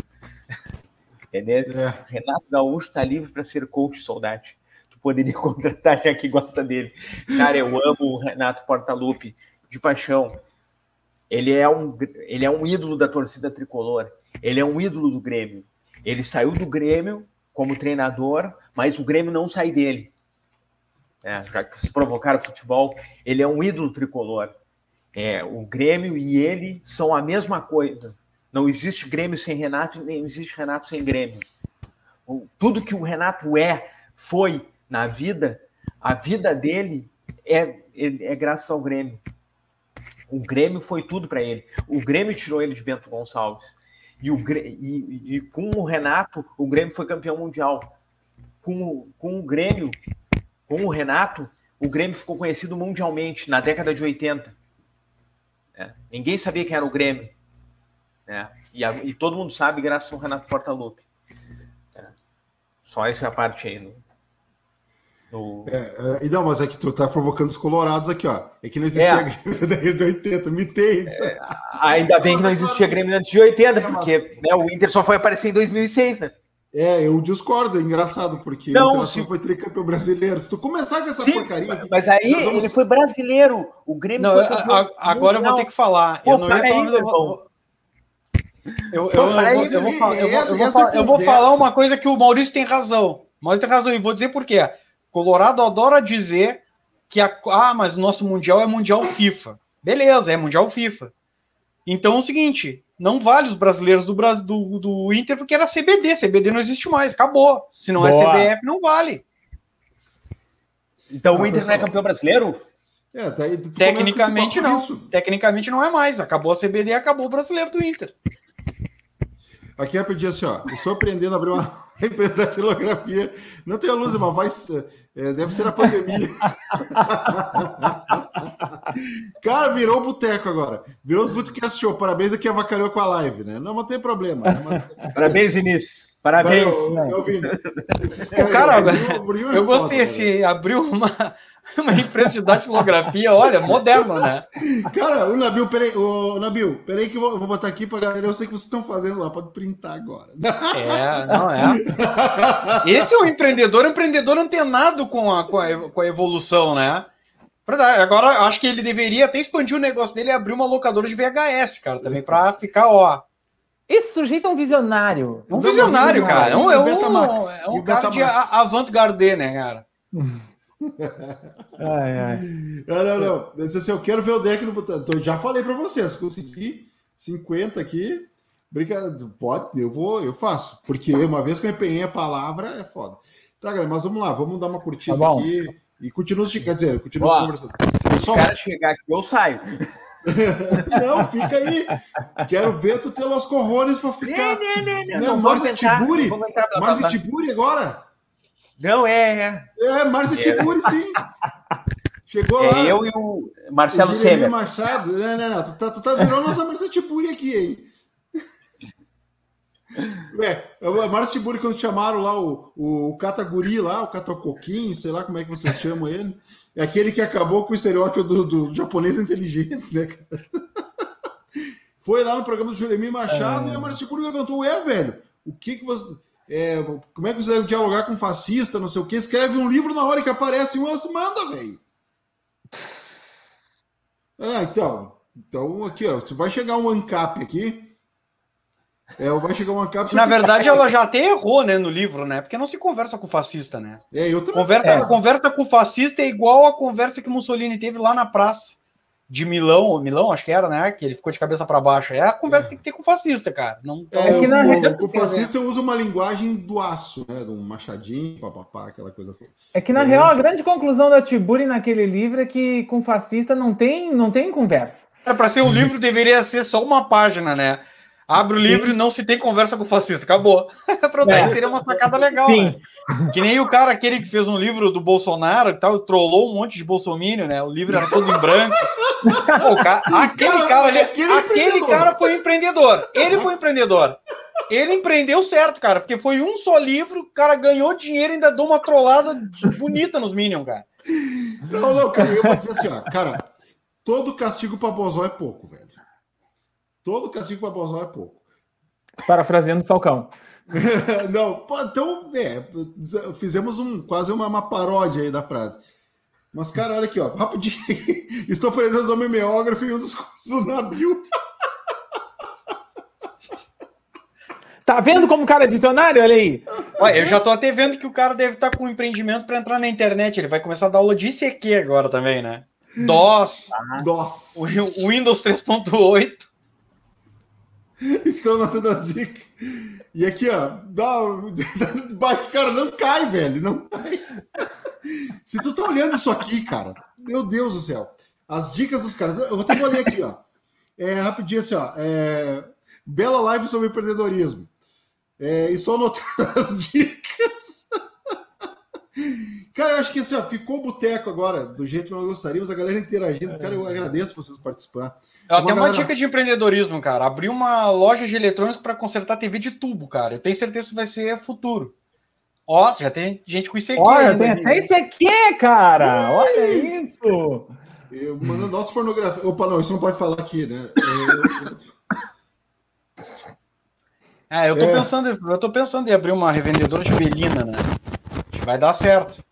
[laughs] Entendeu? É. Renato Gaúcho está livre para ser coach, soldate. Tu poderia [laughs] contratar já que gosta dele. Cara, eu amo o Renato Portaluppi de paixão. Ele é um, ele é um ídolo da torcida tricolor. Ele é um ídolo do Grêmio. Ele saiu do Grêmio como treinador, mas o Grêmio não sai dele. É, já que vocês provocaram futebol, ele é um ídolo tricolor. É, o Grêmio e ele são a mesma coisa. Não existe Grêmio sem Renato, nem existe Renato sem Grêmio. Tudo que o Renato é, foi na vida, a vida dele é, é, graças ao Grêmio. O Grêmio foi tudo para ele. O Grêmio tirou ele de Bento Gonçalves. E, o, e- e com o Renato, o Grêmio foi campeão mundial. Com, com o Grêmio, com o Renato, o Grêmio ficou conhecido mundialmente na década de 80. né? Ninguém sabia quem era o Grêmio. né? E, a- e todo mundo sabe graças ao Renato Portaluppi. né? Só essa parte aí. No, no- É, e não, mas é que tu tá provocando os colorados aqui, ó. É que não existia É. Grêmio [laughs] da década de 80, me tem. Ainda bem que não existia Grêmio antes de 80, porque né, o Inter só foi aparecer em 2006, né? É, eu discordo, é engraçado, porque Não, o Internacional se- foi tricampeão brasileiro. Se tu começar com essa Sim, porcaria. Mas aí vamos- ele foi brasileiro. O Grêmio Não, foi a- campeão a- agora eu vou ter que falar. Pô, eu não ia falar, aí, mas eu vou- irmão. Eu, eu, Pô, eu, para aí, vou- eu vou falar, eu vou- essa- eu vou essa falar- eu vou conversa. falar uma coisa que o Maurício tem razão. O Maurício tem razão, e vou dizer por quê. Colorado adora dizer que a, ah, mas o nosso Mundial é Mundial FIFA. Beleza, é Mundial FIFA. Então é o seguinte, não vale os brasileiros do, Bras- do, do Inter porque era CBD. CBD não existe mais, acabou. Se não é Boa. CBF, não vale. Então Ah, o Inter não é campeão brasileiro? É, tá aí, Tecnicamente não. Tecnicamente não é mais. Acabou a CBD, acabou o brasileiro do Inter. Aqui é pedir assim, ó. Estou aprendendo a abrir uma [laughs] empresa da filografia. Não tem a luz, mas vai. é, deve ser a pandemia. [laughs] Cara, virou boteco agora. Virou podcast show. Parabéns aqui a Vacareou com a live, né? Não, não tem problema. Mas- [laughs] Parabéns, Vinícius. Parabéns. Valeu, eu. Esses Pô, cara, é Eu gostei, foda, esse abriu uma, uma empresa de datilografia, olha, moderno, né? Cara, o Nabil, peraí, o Nabil, peraí que eu vou, eu vou botar aqui pra galera. Eu sei que vocês estão fazendo lá, pode printar agora. É, não é. Esse é um empreendedor, um empreendedor antenado com a, com a, com a evolução, né? Verdade. Agora, acho que ele deveria até expandir o negócio dele e abrir uma locadora de VHS, cara, também, pra ficar, ó. Esse sujeito é um visionário. É um visionário, cara. É um, é um, Betamax. é um E o cara de Betamax. avant-garde, né, cara? [laughs] [laughs] Ai, ai. Não, não, não. Eu disse assim, eu quero ver o deck no botão. Então, eu já falei para vocês, consegui 50 aqui. Brincadeira, pode, eu vou, eu faço. Porque uma vez que eu empenhei a palavra, é foda. Tá, galera, mas vamos lá, vamos dar uma curtida Tá aqui. E continua, quer dizer, continua Ó, conversando. Se Só- o cara chegar aqui, eu saio. [laughs] Não, fica aí. Quero ver tu ter los corrones pra ficar. Não, não, não, Não, não não vou aguentar, blá, blá, Márcia blá. Tiburi agora? Não, é, é. É, Márcia Tiburi, sim. Chegou lá. É eu e o Marcelo o Semer. Machado. Não, não, não. Tu tá, tu tá virando nossa Márcia Tiburi aqui, hein? Ué, a Márcia Tiburi, quando chamaram lá o, o, o Cataguri lá, o Catacoquinho, sei lá como é que vocês chamam ele, é aquele que acabou com o estereótipo do, do japonês inteligente, né, cara? Foi lá no programa do Jeremy Machado e a Márcia Tiburi levantou, é, velho, o que que você... é, como é que você deve dialogar com um fascista, não sei o quê? Escreve um livro na hora que aparece um, se manda, velho. Ah, então. Então, aqui, ó. Vai chegar um ANCAP aqui. É, vai chegar um ANCAP. Na verdade, ela já até errou, né, no livro, né? Porque não se conversa com fascista, né? É, eu também. Conversa, É. conversa com fascista é igual a conversa que Mussolini teve lá na praça de Milão, Milão, acho que era, né? Que ele ficou de cabeça para baixo. É a conversa que tem que ter com fascista, cara. Não, É, É que na o, realidade- o fascista usa uma linguagem do aço, né? Um machadinho, papapá, aquela coisa toda. É que, na É. real, a grande conclusão da Tiburi naquele livro é que com fascista não tem, não tem conversa. É para ser um livro deveria ser só uma página, né? Abre o livro e não se tem conversa com o fascista. Acabou. [laughs] Pronto, É. teria uma sacada legal, Sim. né? Que nem o cara aquele que fez um livro do Bolsonaro e tal, trollou um monte de bolsomínio, né? O livro era todo em branco. Pô, o ca- [laughs] aquele Cara, cara, aquele aquele cara foi empreendedor. Ele foi empreendedor. Ele empreendeu certo, cara, porque foi um só livro, o cara ganhou dinheiro e ainda deu uma trollada bonita nos Minions, cara. Não, não, cara, eu vou dizer assim, ó. Cara, todo castigo pra Bozó é pouco, velho. Todo castigo pra Bozó é pouco. Parafraseando Falcão. [laughs] Não, pô, então, é, fizemos um, quase uma, uma paródia aí da frase. Mas, cara, olha aqui, ó, rapidinho. [laughs] Estou aprendendo ao mimeógrafo em um dos cursos do navio. [laughs] Tá vendo como o cara é visionário? Olha aí. Olha, eu já tô até vendo que o cara deve estar com um empreendimento para entrar na internet. Ele vai começar a dar aula de ICQ agora também, né? DOS, Nossa. o o Windows 3.8. [laughs] Estão anotando as dicas. E aqui, ó, dá, [laughs] vai, cara, não cai, velho, não cai. [laughs] Se tu tá olhando isso aqui, cara, meu Deus do céu, as dicas dos caras, eu vou ter que ler aqui, ó. É, rapidinho assim, ó, é, bela live sobre empreendedorismo. É, e só anotando as dicas. Cara, eu acho que assim, ó, ficou o boteco agora, do jeito que nós gostaríamos, a galera interagindo. Cara, eu agradeço vocês participar. Uma tem uma galera- dica de empreendedorismo, cara. Abrir uma loja de eletrônicos para consertar TV de tubo, cara. Eu tenho certeza que vai ser futuro. Ó, já tem gente com ICQ Olha, ainda tem até isso aqui, cara. Olha isso. Eu, mandando notas pornografia. Opa, não, isso não pode falar aqui, né? É, eu- É, eu tô, É. Pensando, eu tô pensando em abrir uma revendedora de Belina, né? Acho que vai dar certo.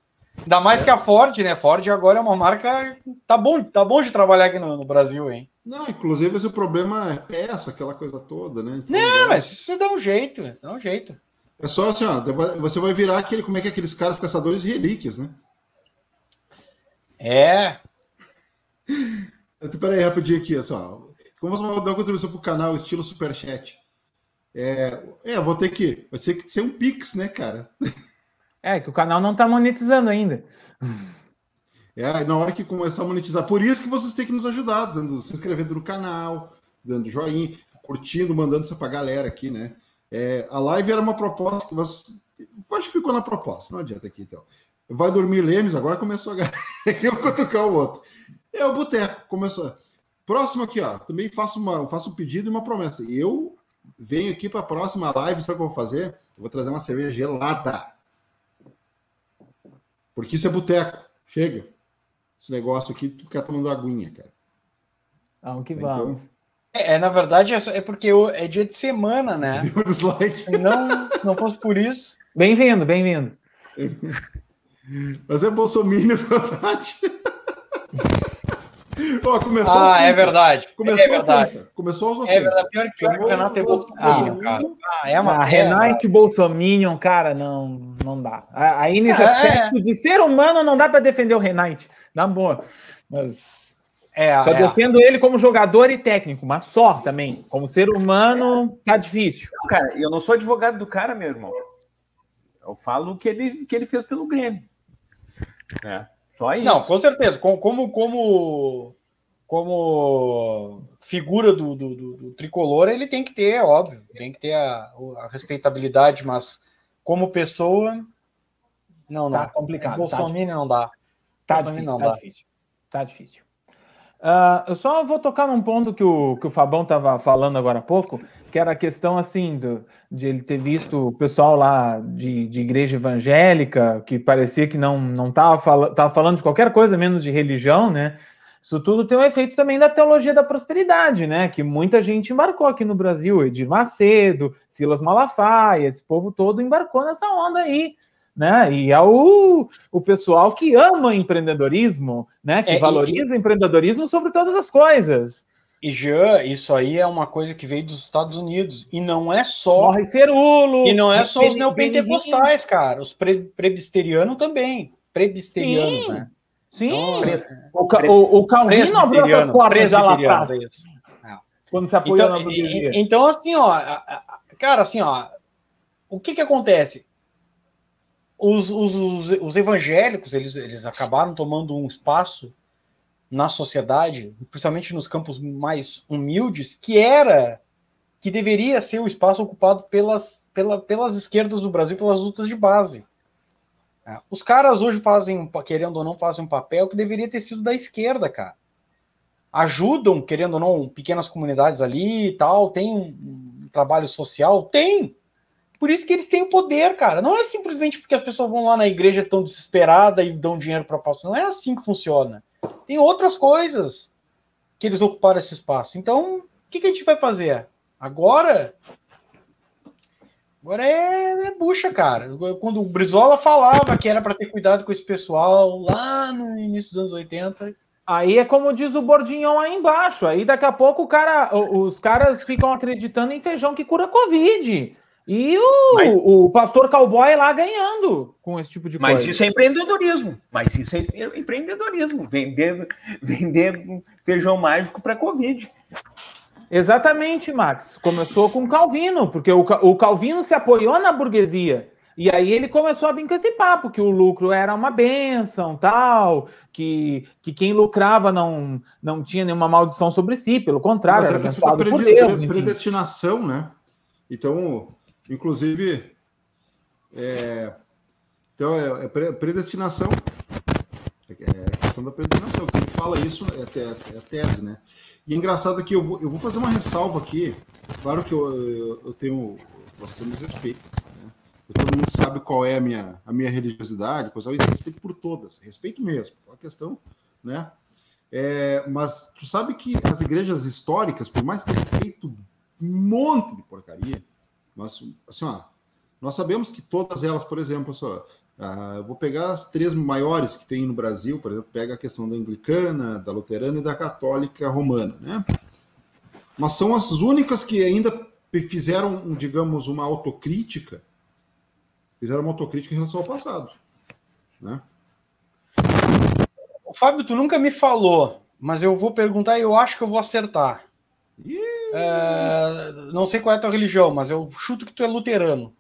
Ainda mais que a Ford, né? Ford agora é uma marca. Tá bom, tá bom de trabalhar aqui no, no Brasil, hein? Não, inclusive esse o problema é peça, aquela coisa toda, né? Então, É, mas isso dá um jeito, isso dá um jeito. É só assim, ó, você vai virar aquele, como é que é aqueles caras caçadores de relíquias, né? É. [laughs] Peraí, rapidinho aqui, ó. Como você vai dar uma contribuição pro canal, estilo superchat? É, é, vou ter que. Vai ter que ser um Pix, né, cara? [laughs] É, que o canal não tá monetizando ainda. É, na hora que começar a monetizar. Por isso que vocês têm que nos ajudar, dando, se inscrevendo no canal, dando joinha, curtindo, mandando isso pra galera aqui, né? É, a live era uma proposta, mas acho que ficou na proposta, não adianta aqui então. Vai dormir Lemes, agora começou a [laughs] aqui, eu cutucar o outro. É o Boteco, começou. Próximo aqui, ó, também faço, uma, faço um pedido e uma promessa. Eu venho aqui para a próxima live, sabe o que eu vou fazer? Eu vou trazer uma cerveja gelada. Porque isso é boteco. Chega. Esse negócio aqui, tu ficar tomando aguinha, cara. Vamos que Então- vamos. É, é, na verdade, é, só- é porque eu- é dia de semana, né? [laughs] Deu dislike. Se não, se não fosse por isso. Bem-vindo, bem-vindo. Mas é bolsominion, saudade. [laughs] [laughs] Ó, começou Ah, a é verdade. Começou é a verdade. ofensa. Começou as É ofensas. verdade. Pior, pior que o Renato é bolsominion, Ah. cara. Ah, é uma a Renate Bolsominion, cara, não, não dá. A- Aí nesse É, aspecto de ser humano não dá para defender o Renate, na boa. Mas É, só é. defendo ele como jogador e técnico, mas só também. Como ser humano, tá difícil. Não, cara, eu não sou advogado do cara, meu irmão. Eu falo o que ele, que ele fez pelo Grêmio. É, só isso. Não, com certeza. Com- Como, como, como figura do, do, do- do tricolor, ele tem que ter, óbvio, tem que ter a, a respeitabilidade, mas como pessoa, não, não. Tá complicado. É Bolsonaro não dá. Tá Bolsonaro difícil, não tá dá. difícil. Tá difícil. Ah, eu só vou tocar num ponto que o, que o Fabão estava falando agora há pouco, que era a questão assim do, de ele ter visto o pessoal lá de, de igreja evangélica, que parecia que não não estava fala, tava falando de qualquer coisa menos de religião, né? Isso tudo tem um efeito também da teologia da prosperidade, né? Que muita gente embarcou aqui no Brasil, Edir Macedo, Silas Malafaia, esse povo todo embarcou nessa onda aí, né? E é o, o pessoal que ama empreendedorismo, né? Que É, e- valoriza empreendedorismo sobre todas as coisas. E Jean, isso aí é uma coisa que veio dos Estados Unidos. E não é só. Morre Cerulo. E não é só os neopentecostais, cara. Os pre presbiterianos também. Presbiterianos, Sim. né? Sim. Então, Pres- o, o, o Calvino abriu essas portas já lá atrás, é quando se apoiou Então, na burguesia. então, assim, ó, cara, assim, ó, o que que acontece? Os, os, os, os evangélicos, eles, eles acabaram tomando um espaço na sociedade, principalmente nos campos mais humildes, que era, que deveria ser o espaço ocupado pelas, pela, pelas esquerdas do Brasil, pelas lutas de base. É, Os caras hoje fazem, querendo ou não, fazem um papel que deveria ter sido da esquerda, cara ajudam, querendo ou não, pequenas comunidades ali e tal, tem um, trabalho social? Tem. Por isso que eles têm o poder, cara. Não é simplesmente porque as pessoas vão lá na igreja tão desesperadas e dão dinheiro para pastor. Não é assim que funciona. Tem outras coisas que eles ocuparam esse espaço. Então, o que, que a gente vai fazer? Agora. Agora é, é bucha, cara. Quando o Brizola falava que era para ter cuidado com esse pessoal lá no início dos anos 80, Aí é como diz o Bordinhão aí embaixo. Aí daqui a pouco o cara, os caras ficam acreditando em feijão que cura Covid. E o, Mas- o pastor cowboy lá ganhando com esse tipo de Mas coisa. isso é empreendedorismo. Mas isso é empreendedorismo. Vender, [laughs] vender feijão mágico para Covid. Exatamente, Max. Começou com o Calvino, porque o, o Calvino se apoiou na burguesia. E aí ele começou a vir com esse papo, que o lucro era uma benção, tal, que, que quem lucrava não, não tinha nenhuma maldição sobre si, pelo contrário, Mas era é a questão da por Deus. pre- predestinação, né? Então, inclusive, é, então é, é pre- predestinação. É a questão da predestinação. Fala isso é a, é a tese, né? E é engraçado que eu vou, eu vou fazer uma ressalva aqui. Claro que eu, eu, tenho, temos respeito. Né? Todo mundo sabe qual é a minha, a minha religiosidade, coisa, eu respeito por todas, respeito mesmo. É uma questão, né? É, mas tu sabe que as igrejas históricas, por mais tenham feito um monte de porcaria, mas assim, ó, nós sabemos que todas elas, por exemplo, só, ah, eu vou pegar as três maiores que tem no Brasil, por exemplo, pega a questão da anglicana, da luterana e da católica romana, né? Mas são as únicas que ainda fizeram, digamos, uma autocrítica, fizeram uma autocrítica em relação ao passado, né? O Fábio, tu nunca me falou, mas eu vou perguntar e eu acho que eu vou acertar. Ih! É, não sei qual é a tua religião, mas eu chuto que tu é luterano.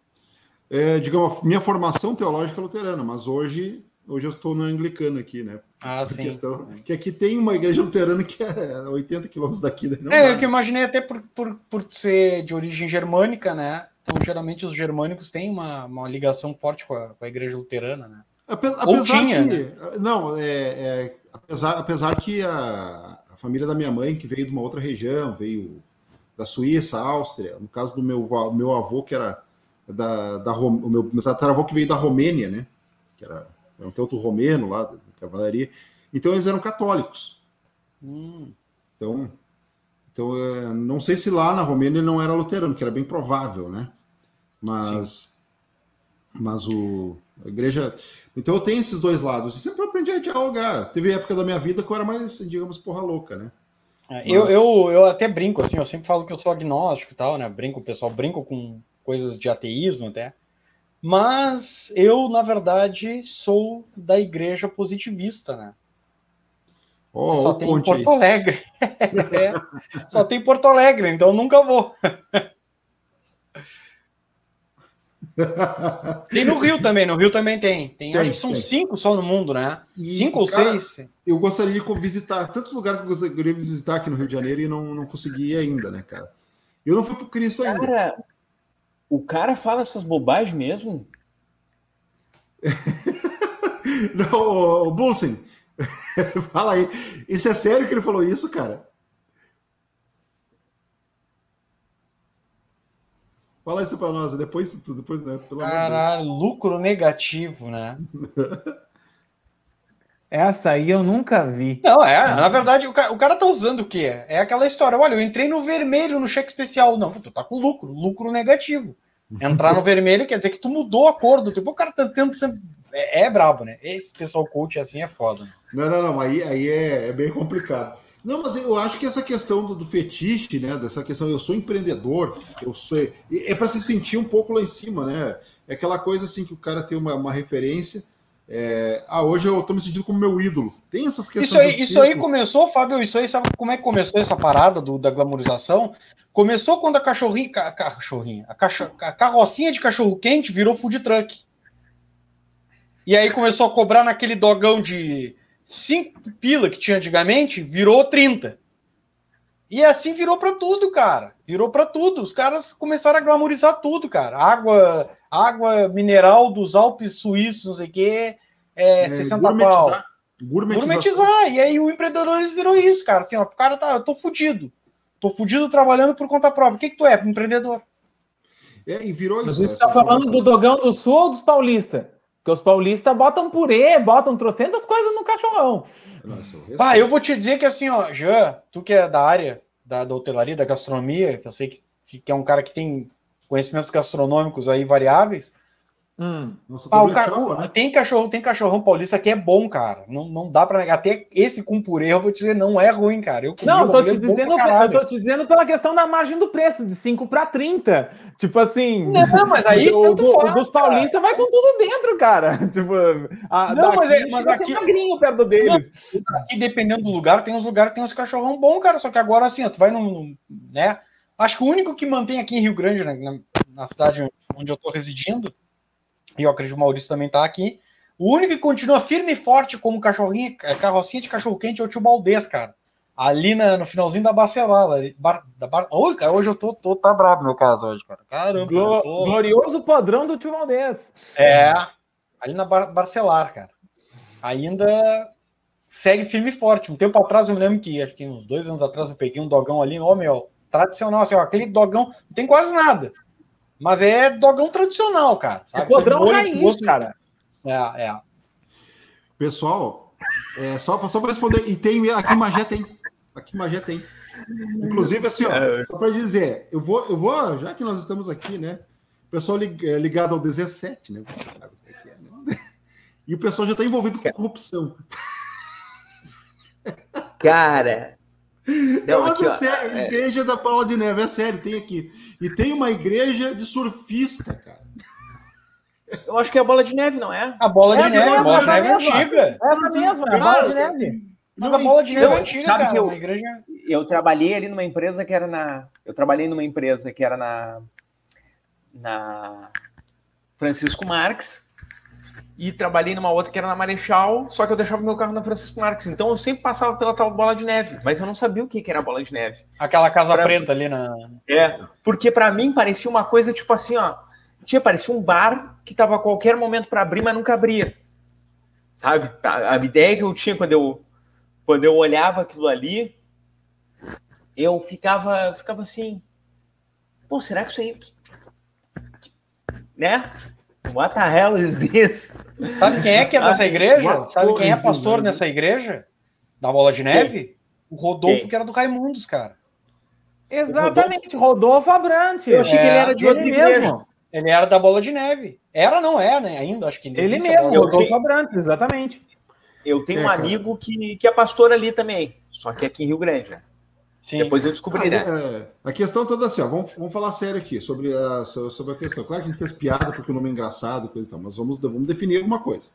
É, digamos, minha formação teológica é luterana, mas hoje, hoje eu estou no anglicano aqui, né? Ah, sim. questão, que aqui tem uma igreja luterana que é 80 quilômetros daqui. Não É, eu que imaginei até por, por, por ser de origem germânica, né? Então, geralmente, os germânicos têm uma, uma ligação forte com a, com a igreja luterana, né? Ape- Ou Apesar tinha, que. Não, é, é, apesar, apesar que a, a família da minha mãe, que veio de uma outra região, veio da Suíça, Áustria, no caso do meu, meu avô, que era da, da o meu, meu tataravô que veio da Romênia, né? Que era, era um tanto romeno lá, da cavalaria. Então eles eram católicos. Hum, Então, então é, não sei se lá na Romênia ele não era luterano, que era bem provável, né? Mas Mas o, a igreja. Então eu tenho esses dois lados. E sempre aprendi a dialogar. Teve época da minha vida que eu era mais, digamos, porra louca, né? É, eu, eu, eu até brinco, assim, eu sempre falo que eu sou agnóstico e tal, né? Brinco, o pessoal brinco com coisas de ateísmo até. Mas eu, na verdade, sou da igreja positivista, né? Oh, só tem em Porto Alegre. [laughs] é, só tem Porto Alegre, então eu nunca vou. [laughs] tem no Rio também, no Rio também tem. tem, tem acho que são tem. cinco só no mundo, né? E, cinco ou cara, seis. Eu gostaria de visitar tantos lugares que eu gostaria de visitar aqui no Rio de Janeiro e não, não consegui ainda, né, cara? Eu não fui pro Cristo ainda. O cara fala essas bobagens mesmo? [laughs] não, o Bulsen, [laughs] fala aí. Isso é sério que ele falou isso, cara? Fala isso para nós, depois, depois né? Pelo Caralho, lucro negativo, né? [laughs] Essa aí eu nunca vi. Não, é, na verdade, o cara, o cara tá usando o quê? É aquela história, olha, eu entrei no vermelho no cheque especial. Não, tu tá com lucro, lucro negativo. Entrar no [laughs] vermelho quer dizer que tu mudou a cor do tipo, o cara tá tendo é, é brabo, né? Esse pessoal coach assim é foda. Né? Não, não, não, aí, aí é, é, bem complicado. Não, mas eu acho que essa questão do, do, fetiche, né? Dessa questão, eu sou empreendedor, eu sou. É para se sentir um pouco lá em cima, né? É aquela coisa assim que o cara tem uma, uma referência é, ah, hoje eu tô me sentindo como meu ídolo. Tem essas questões. Isso aí, isso aí começou, Fábio, isso aí, sabe como é que começou essa parada do, da glamorização? Começou quando a cachorrinha, a cachorrinha, a, a carrocinha de cachorro quente virou food truck. E aí começou a cobrar naquele dogão de 5 pila que tinha antigamente, virou 30. E assim virou para tudo, cara. Virou para tudo. Os caras começaram a glamorizar tudo, cara. Água, água mineral dos Alpes suíços, não sei o quê, é, é 60 pau. Gourmetizar. E aí o empreendedorismo virou isso, cara. Assim, ó, o cara tá, eu tô fudido. Tô fudido trabalhando por conta própria. O que que tu é, empreendedor? É, e virou isso. Você está falando do Dogão do Sul ou dos paulistas? Porque os paulistas botam purê, botam trocentas coisas no cachorrão. Pá, eu vou te dizer que assim, ó, Jean, tu que é da área da, da hotelaria, da gastronomia, que eu sei que, que é um cara que tem conhecimentos gastronômicos aí variáveis, Hum. Nossa, ah, o ca... né? tem cachorro, tem cachorrão paulista que é bom, cara. Não, não dá para negar. Até esse com purê, eu vou te dizer, não é ruim, cara. Eu não, tô te dizendo, eu tô te dizendo pela questão da margem do preço, de 5 para 30. Tipo assim. Não, mas aí o, do, faz, dos paulistas vai com tudo dentro, cara. [laughs] Tipo, a, não, mas, é, mas aqui magrinho perto deles. Não, aqui dependendo do lugar, tem uns lugares que tem uns cachorrão bom, cara. Só que agora assim, ó, tu vai no, né? Acho que o único que mantém aqui em Rio Grande, né, na, na cidade onde eu tô residindo, e eu acredito que o Maurício também está aqui. O único que continua firme e forte como cachorrinho, é, carrocinha de cachorro quente é o tio Baldez, cara. Ali na, no finalzinho da Bacelar. Bar, da bar... Oi, cara, hoje eu tô, tô tá brabo meu caso hoje, cara. Caramba. Glo tô... Glorioso padrão do tio Valdez. É, ali na bar, Barcelar, cara. Ainda segue firme e forte. Um tempo atrás eu me lembro que, acho que uns dois anos atrás, eu peguei um dogão ali, ó, meu, tradicional, assim, ó, aquele dogão não tem quase nada. Mas é dogão tradicional, cara. Sabe? É podrão raiz, gosto... cara. É, é. Pessoal, é, só, só para responder, e tem, aqui em Magé tem. Aqui em Magé tem. Inclusive, assim, ó, é. só para dizer, eu vou, eu vou, já que nós estamos aqui, né? Pessoal é, ligado ao 17, né? Você sabe o que é, né? E o pessoal já está envolvido com corrupção. Cara, não, mas aqui, é sério, é... igreja da Paula de Neve, é sério, tem aqui. E tem uma igreja de surfista, cara. Eu acho que é a bola de neve, não é? A bola de é, neve, a bola de neve é antiga. Essa mesma, é a bola de neve. Mas a bola de neve é antiga, cara. Que eu, igreja... eu trabalhei ali numa empresa que era na. Eu trabalhei numa empresa que era na. Na Francisco Marques e trabalhei numa outra que era na Marechal, só que eu deixava meu carro na Francisco Marques. Então eu sempre passava pela tal bola de neve, mas eu não sabia o que, que era bola de neve. Aquela casa pra... preta ali na. É, porque para mim parecia uma coisa tipo assim, ó. Tinha, parecia um bar que tava a qualquer momento para abrir, mas nunca abria. Sabe? A, a, ideia que eu tinha quando eu, quando eu olhava aquilo ali, eu ficava, ficava assim. Pô, será que isso aí. Né? What the hell is this? Sabe quem é que é dessa igreja? Sabe quem é pastor nessa igreja? Da Bola de Neve? Quem? O Rodolfo, quem? que era do Raimundos, cara. Exatamente, Rodolfo, Rodolfo Abrante. Eu achei é, que ele era de outra igreja. Mesmo. Ele era da Bola de Neve. Era, não é, né? Ainda, acho que ainda Ele mesmo. Rodolfo Abrantes, exatamente. Eu tenho É, um cara. amigo que, que é pastor ali também, só que é aqui em Rio Grande, né? Sim. Depois eu descobri, né? Ah, é, a questão toda assim, ó, vamos, vamos falar sério aqui sobre a, so- sobre a questão. Claro que a gente fez piada porque o nome é engraçado, coisa e tal, mas vamos, vamos definir alguma coisa.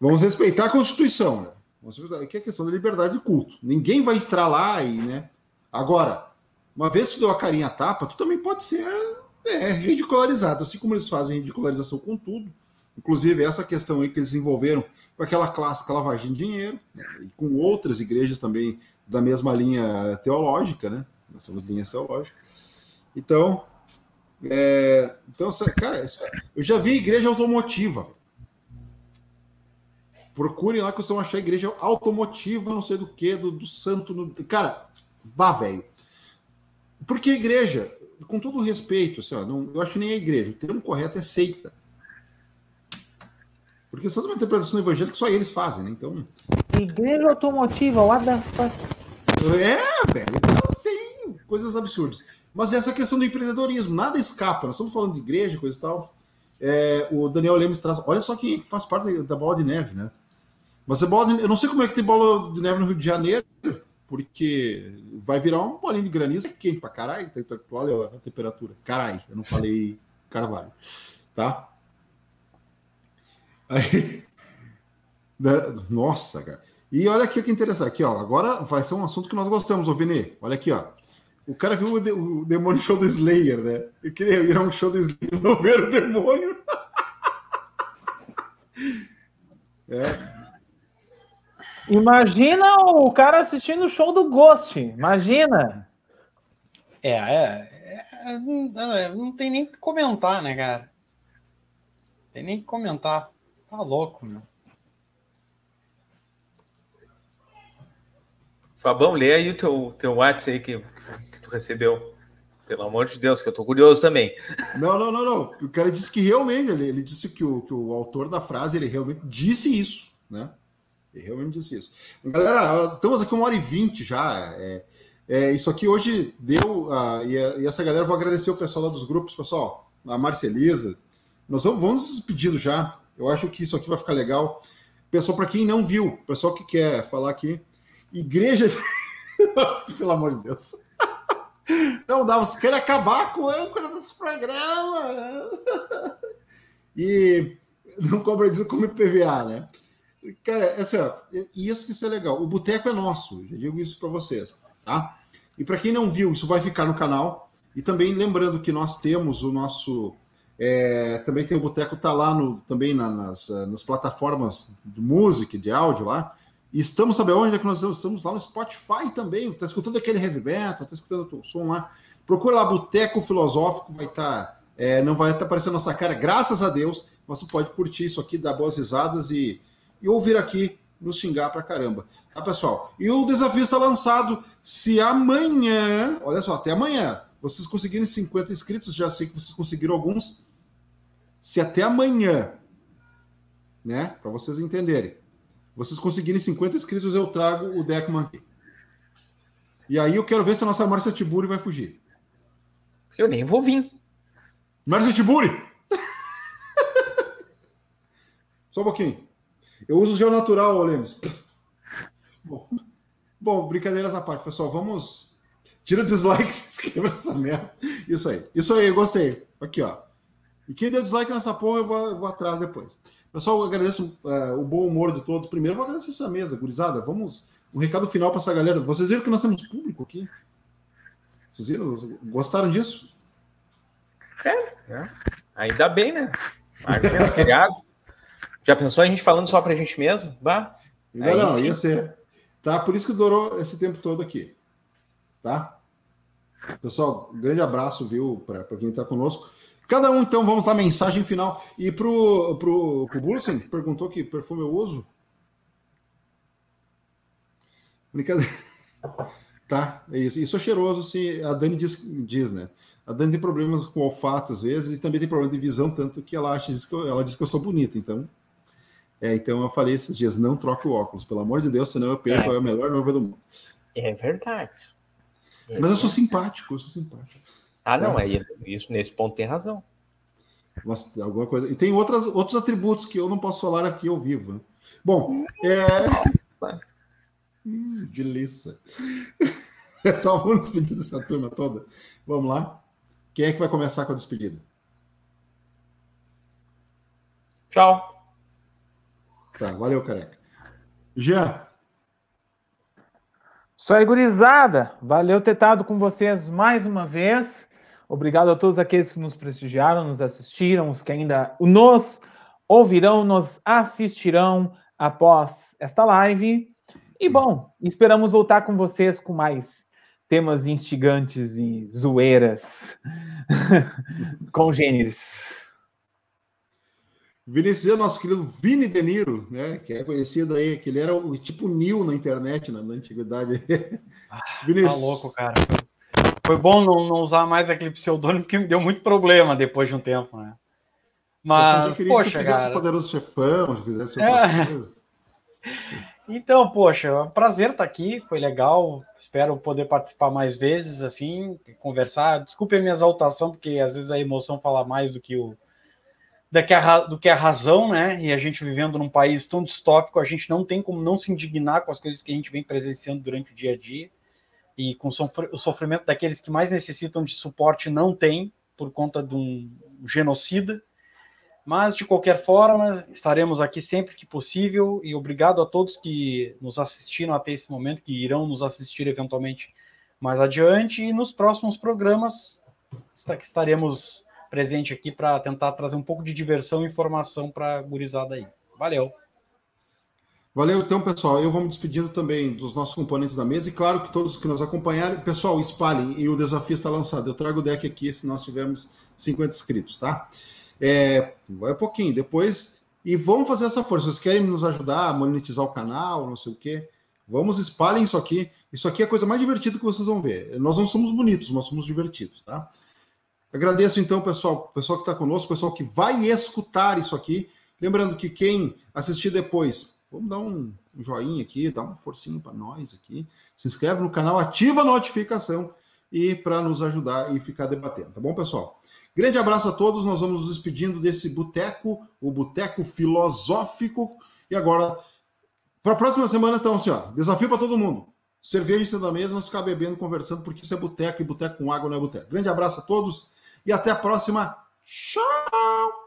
Vamos respeitar a Constituição, né? Vamos respeitar- Que é a questão da liberdade de culto. Ninguém vai entrar lá e, né? Agora, uma vez que tu deu a carinha a tapa, tu também pode ser é, ridicularizado, assim como eles fazem ridicularização com tudo. Inclusive, essa questão aí que eles desenvolveram com aquela clássica lavagem de dinheiro, né? e com outras igrejas também da mesma linha teológica, né? Nós somos linhas teológicas. Então, é, então cara, eu já vi igreja automotiva. Procurem lá que vocês vão achar igreja automotiva, não sei do que, do, do santo. no- cara, vá, velho. Porque igreja, com todo respeito, assim, ó, não, eu acho nem é igreja, o termo correto é seita. Porque essas é uma interpretação evangelho que só eles fazem, né? Então, Igreja automotiva, what the fuck? É, velho. Então tem coisas absurdas. Mas essa questão do empreendedorismo, nada escapa. Nós estamos falando de igreja, coisa e tal. É, o Daniel Lemos traz. Olha só que faz parte da bola de neve, né? Mas a bola de- eu não sei como é que tem bola de neve no Rio de Janeiro, porque vai virar um bolinho de granizo quente pra caralho. Tá- tá- Olha a temperatura. Caralho, eu não falei carvalho. Tá? Aí, né, nossa, cara. E olha aqui o que interessante. Aqui, ó. Agora vai ser um assunto que nós gostamos, ô Vini. Olha aqui, ó. O cara viu o, de- o demônio show do Slayer, né? Ele queria ir a um show do Slayer [laughs] não ver o demônio. [laughs] Imagina o cara assistindo o show do Ghost. Imagina. É, é, é, não, é, não tem nem o que comentar, né, cara? Tem nem o que comentar. Tá louco, meu. Fabão, lê aí o teu, teu WhatsApp aí que, que tu recebeu. Pelo amor de Deus, que eu tô curioso também. Não, não, não, não. O cara disse que realmente, ele, ele disse que o, que o autor da frase, ele realmente disse isso, né? Ele realmente disse isso. Galera, estamos aqui uma hora e vinte já. É, é, isso aqui hoje deu. ah, e, e essa galera, eu vou agradecer o pessoal lá dos grupos, pessoal, a Marcelisa. Nós vamos, vamos nos despedindo já. Eu acho que isso aqui vai ficar legal. Pessoal, para quem não viu, pessoal que quer falar aqui, igreja. [laughs] Pelo amor de Deus. [laughs] Não dá, vocês querem acabar com o âncora desse programa. [laughs] E não cobra disso como IPVA, né? Cara, assim, ó, e isso que isso é legal. O boteco é nosso, já digo isso para vocês, tá? E para quem não viu, isso vai ficar no canal. E também lembrando que nós temos o nosso. É, também tem o Boteco, tá lá no, também na- nas, ah, nas plataformas de música, de áudio lá. E estamos, sabe onde é que nós estamos? Estamos lá no Spotify também. Tá escutando aquele heavy metal, tá escutando o som lá. Procura lá Boteco Filosófico, vai estar. não vai estar aparecendo nossa cara, graças a Deus. Mas tu pode curtir isso aqui, dar boas risadas e, e ouvir aqui nos xingar pra caramba. Tá, pessoal? E o desafio está lançado. Se amanhã, olha só, até amanhã, vocês conseguirem 50 inscritos, já sei que vocês conseguiram alguns. Se até amanhã, né, para vocês entenderem, vocês conseguirem 50 inscritos, eu trago o Deckman aqui. E aí eu quero ver se a nossa Márcia Tiburi vai fugir. Eu nem vou vir. Márcia Tiburi! Só um pouquinho. Eu uso gel natural, Lemes. Bom, bom, brincadeiras à parte, pessoal. Vamos. Tira o dislike, [laughs] se inscreva nessa merda. Isso aí. Isso aí, gostei. Aqui, ó. E quem deu dislike nessa porra, eu vou, eu vou atrás depois. Pessoal, eu agradeço eh, o bom humor de todos. Primeiro, eu vou agradecer essa mesa, gurizada. Vamos. Um recado final para essa galera. Vocês viram que nós temos público aqui? Vocês viram? Gostaram disso? Ainda bem, né? [laughs] Feriado. Já pensou a gente falando só pra gente mesmo? Bah, Ainda Aí não, sim. ia ser. Tá? Por isso que durou esse tempo todo aqui. Tá? Pessoal, um grande abraço, viu, para quem está conosco. Cada um, então, vamos dar mensagem final. E pro, pro, pro Bulsen, que perguntou que perfume eu uso. Brincadeira. [laughs] Tá, é isso. E sou cheiroso, se a Dani diz, diz, né? A Dani tem problemas com olfato às vezes e também tem problema de visão, tanto que ela acha diz que eu, ela diz que eu sou bonito, então. É, então eu falei esses dias, não troque o óculos, pelo amor de Deus, senão eu perco É. a melhor noiva do mundo. é verdade. É Mas eu sou simpático, eu sou simpático. Ah, não, aí isso, nesse ponto tem razão. alguma coisa. E tem outras, outros atributos que eu não posso falar aqui ao vivo. Né? Bom, é. Hum, delícia. [laughs] É só vamos despedir dessa turma toda. Vamos lá. Quem é que vai começar com a despedida? Tchau. Tá, valeu, careca. Jean. Só aí, gurizada. Valeu ter estado com vocês mais uma vez. Obrigado a todos aqueles que nos prestigiaram, nos assistiram, os que ainda nos ouvirão, nos assistirão após esta live. E bom, esperamos voltar com vocês com mais temas instigantes e zoeiras [laughs] congêneres. Vinícius, nosso querido Vini De Niro, né, que é conhecido aí, que ele era o tipo Nil na internet, na, na antiguidade. [laughs] Ah, Vinícius. Tá louco, cara. Foi bom não, não, usar mais aquele pseudônimo, porque me deu muito problema depois de um tempo, né? Mas, poxa, que cara... Poderoso Chefão, se outras é... coisas. [laughs] Então, poxa, é um prazer estar aqui, foi legal. Espero poder participar mais vezes, assim, conversar. Desculpe a minha exaltação, porque às vezes a emoção fala mais do que o do que, a, do que a razão, né? E a gente vivendo num país tão distópico, a gente não tem como não se indignar com as coisas que a gente vem presenciando durante o dia a dia e com o sofrimento daqueles que mais necessitam de suporte não tem por conta de um genocida. Mas, de qualquer forma, estaremos aqui sempre que possível e obrigado a todos que nos assistiram até esse momento, que irão nos assistir eventualmente mais adiante. E nos próximos programas estaremos presente aqui para tentar trazer um pouco de diversão e informação para a gurizada aí. Valeu! Valeu, então, pessoal. Eu vou me despedindo também dos nossos componentes da mesa e, claro, que todos que nos acompanharam, pessoal, espalhem e o desafio está lançado. Eu trago o deck aqui se nós tivermos 50 inscritos, tá? É, vai um pouquinho, depois. E vamos fazer essa força. Vocês querem nos ajudar a monetizar o canal, não sei o quê? Vamos, espalhem isso aqui. Isso aqui é a coisa mais divertida que vocês vão ver. Nós não somos bonitos, nós somos divertidos, tá? Agradeço, então, pessoal, pessoal que está conosco, pessoal que vai escutar isso aqui. Lembrando que quem assistir depois, vamos dar um, joinha aqui, dá uma forcinha para nós aqui. Se inscreve no canal, ativa a notificação e para nos ajudar e ficar debatendo, tá bom, pessoal? Grande abraço a todos. Nós vamos nos despedindo desse boteco, o boteco filosófico. E agora, para a próxima semana, então, assim, ó, desafio para todo mundo. Cerveja em cima da mesa, nós ficar bebendo, conversando, porque isso é boteco e boteco com água não é boteco. Grande abraço a todos e até a próxima. Tchau!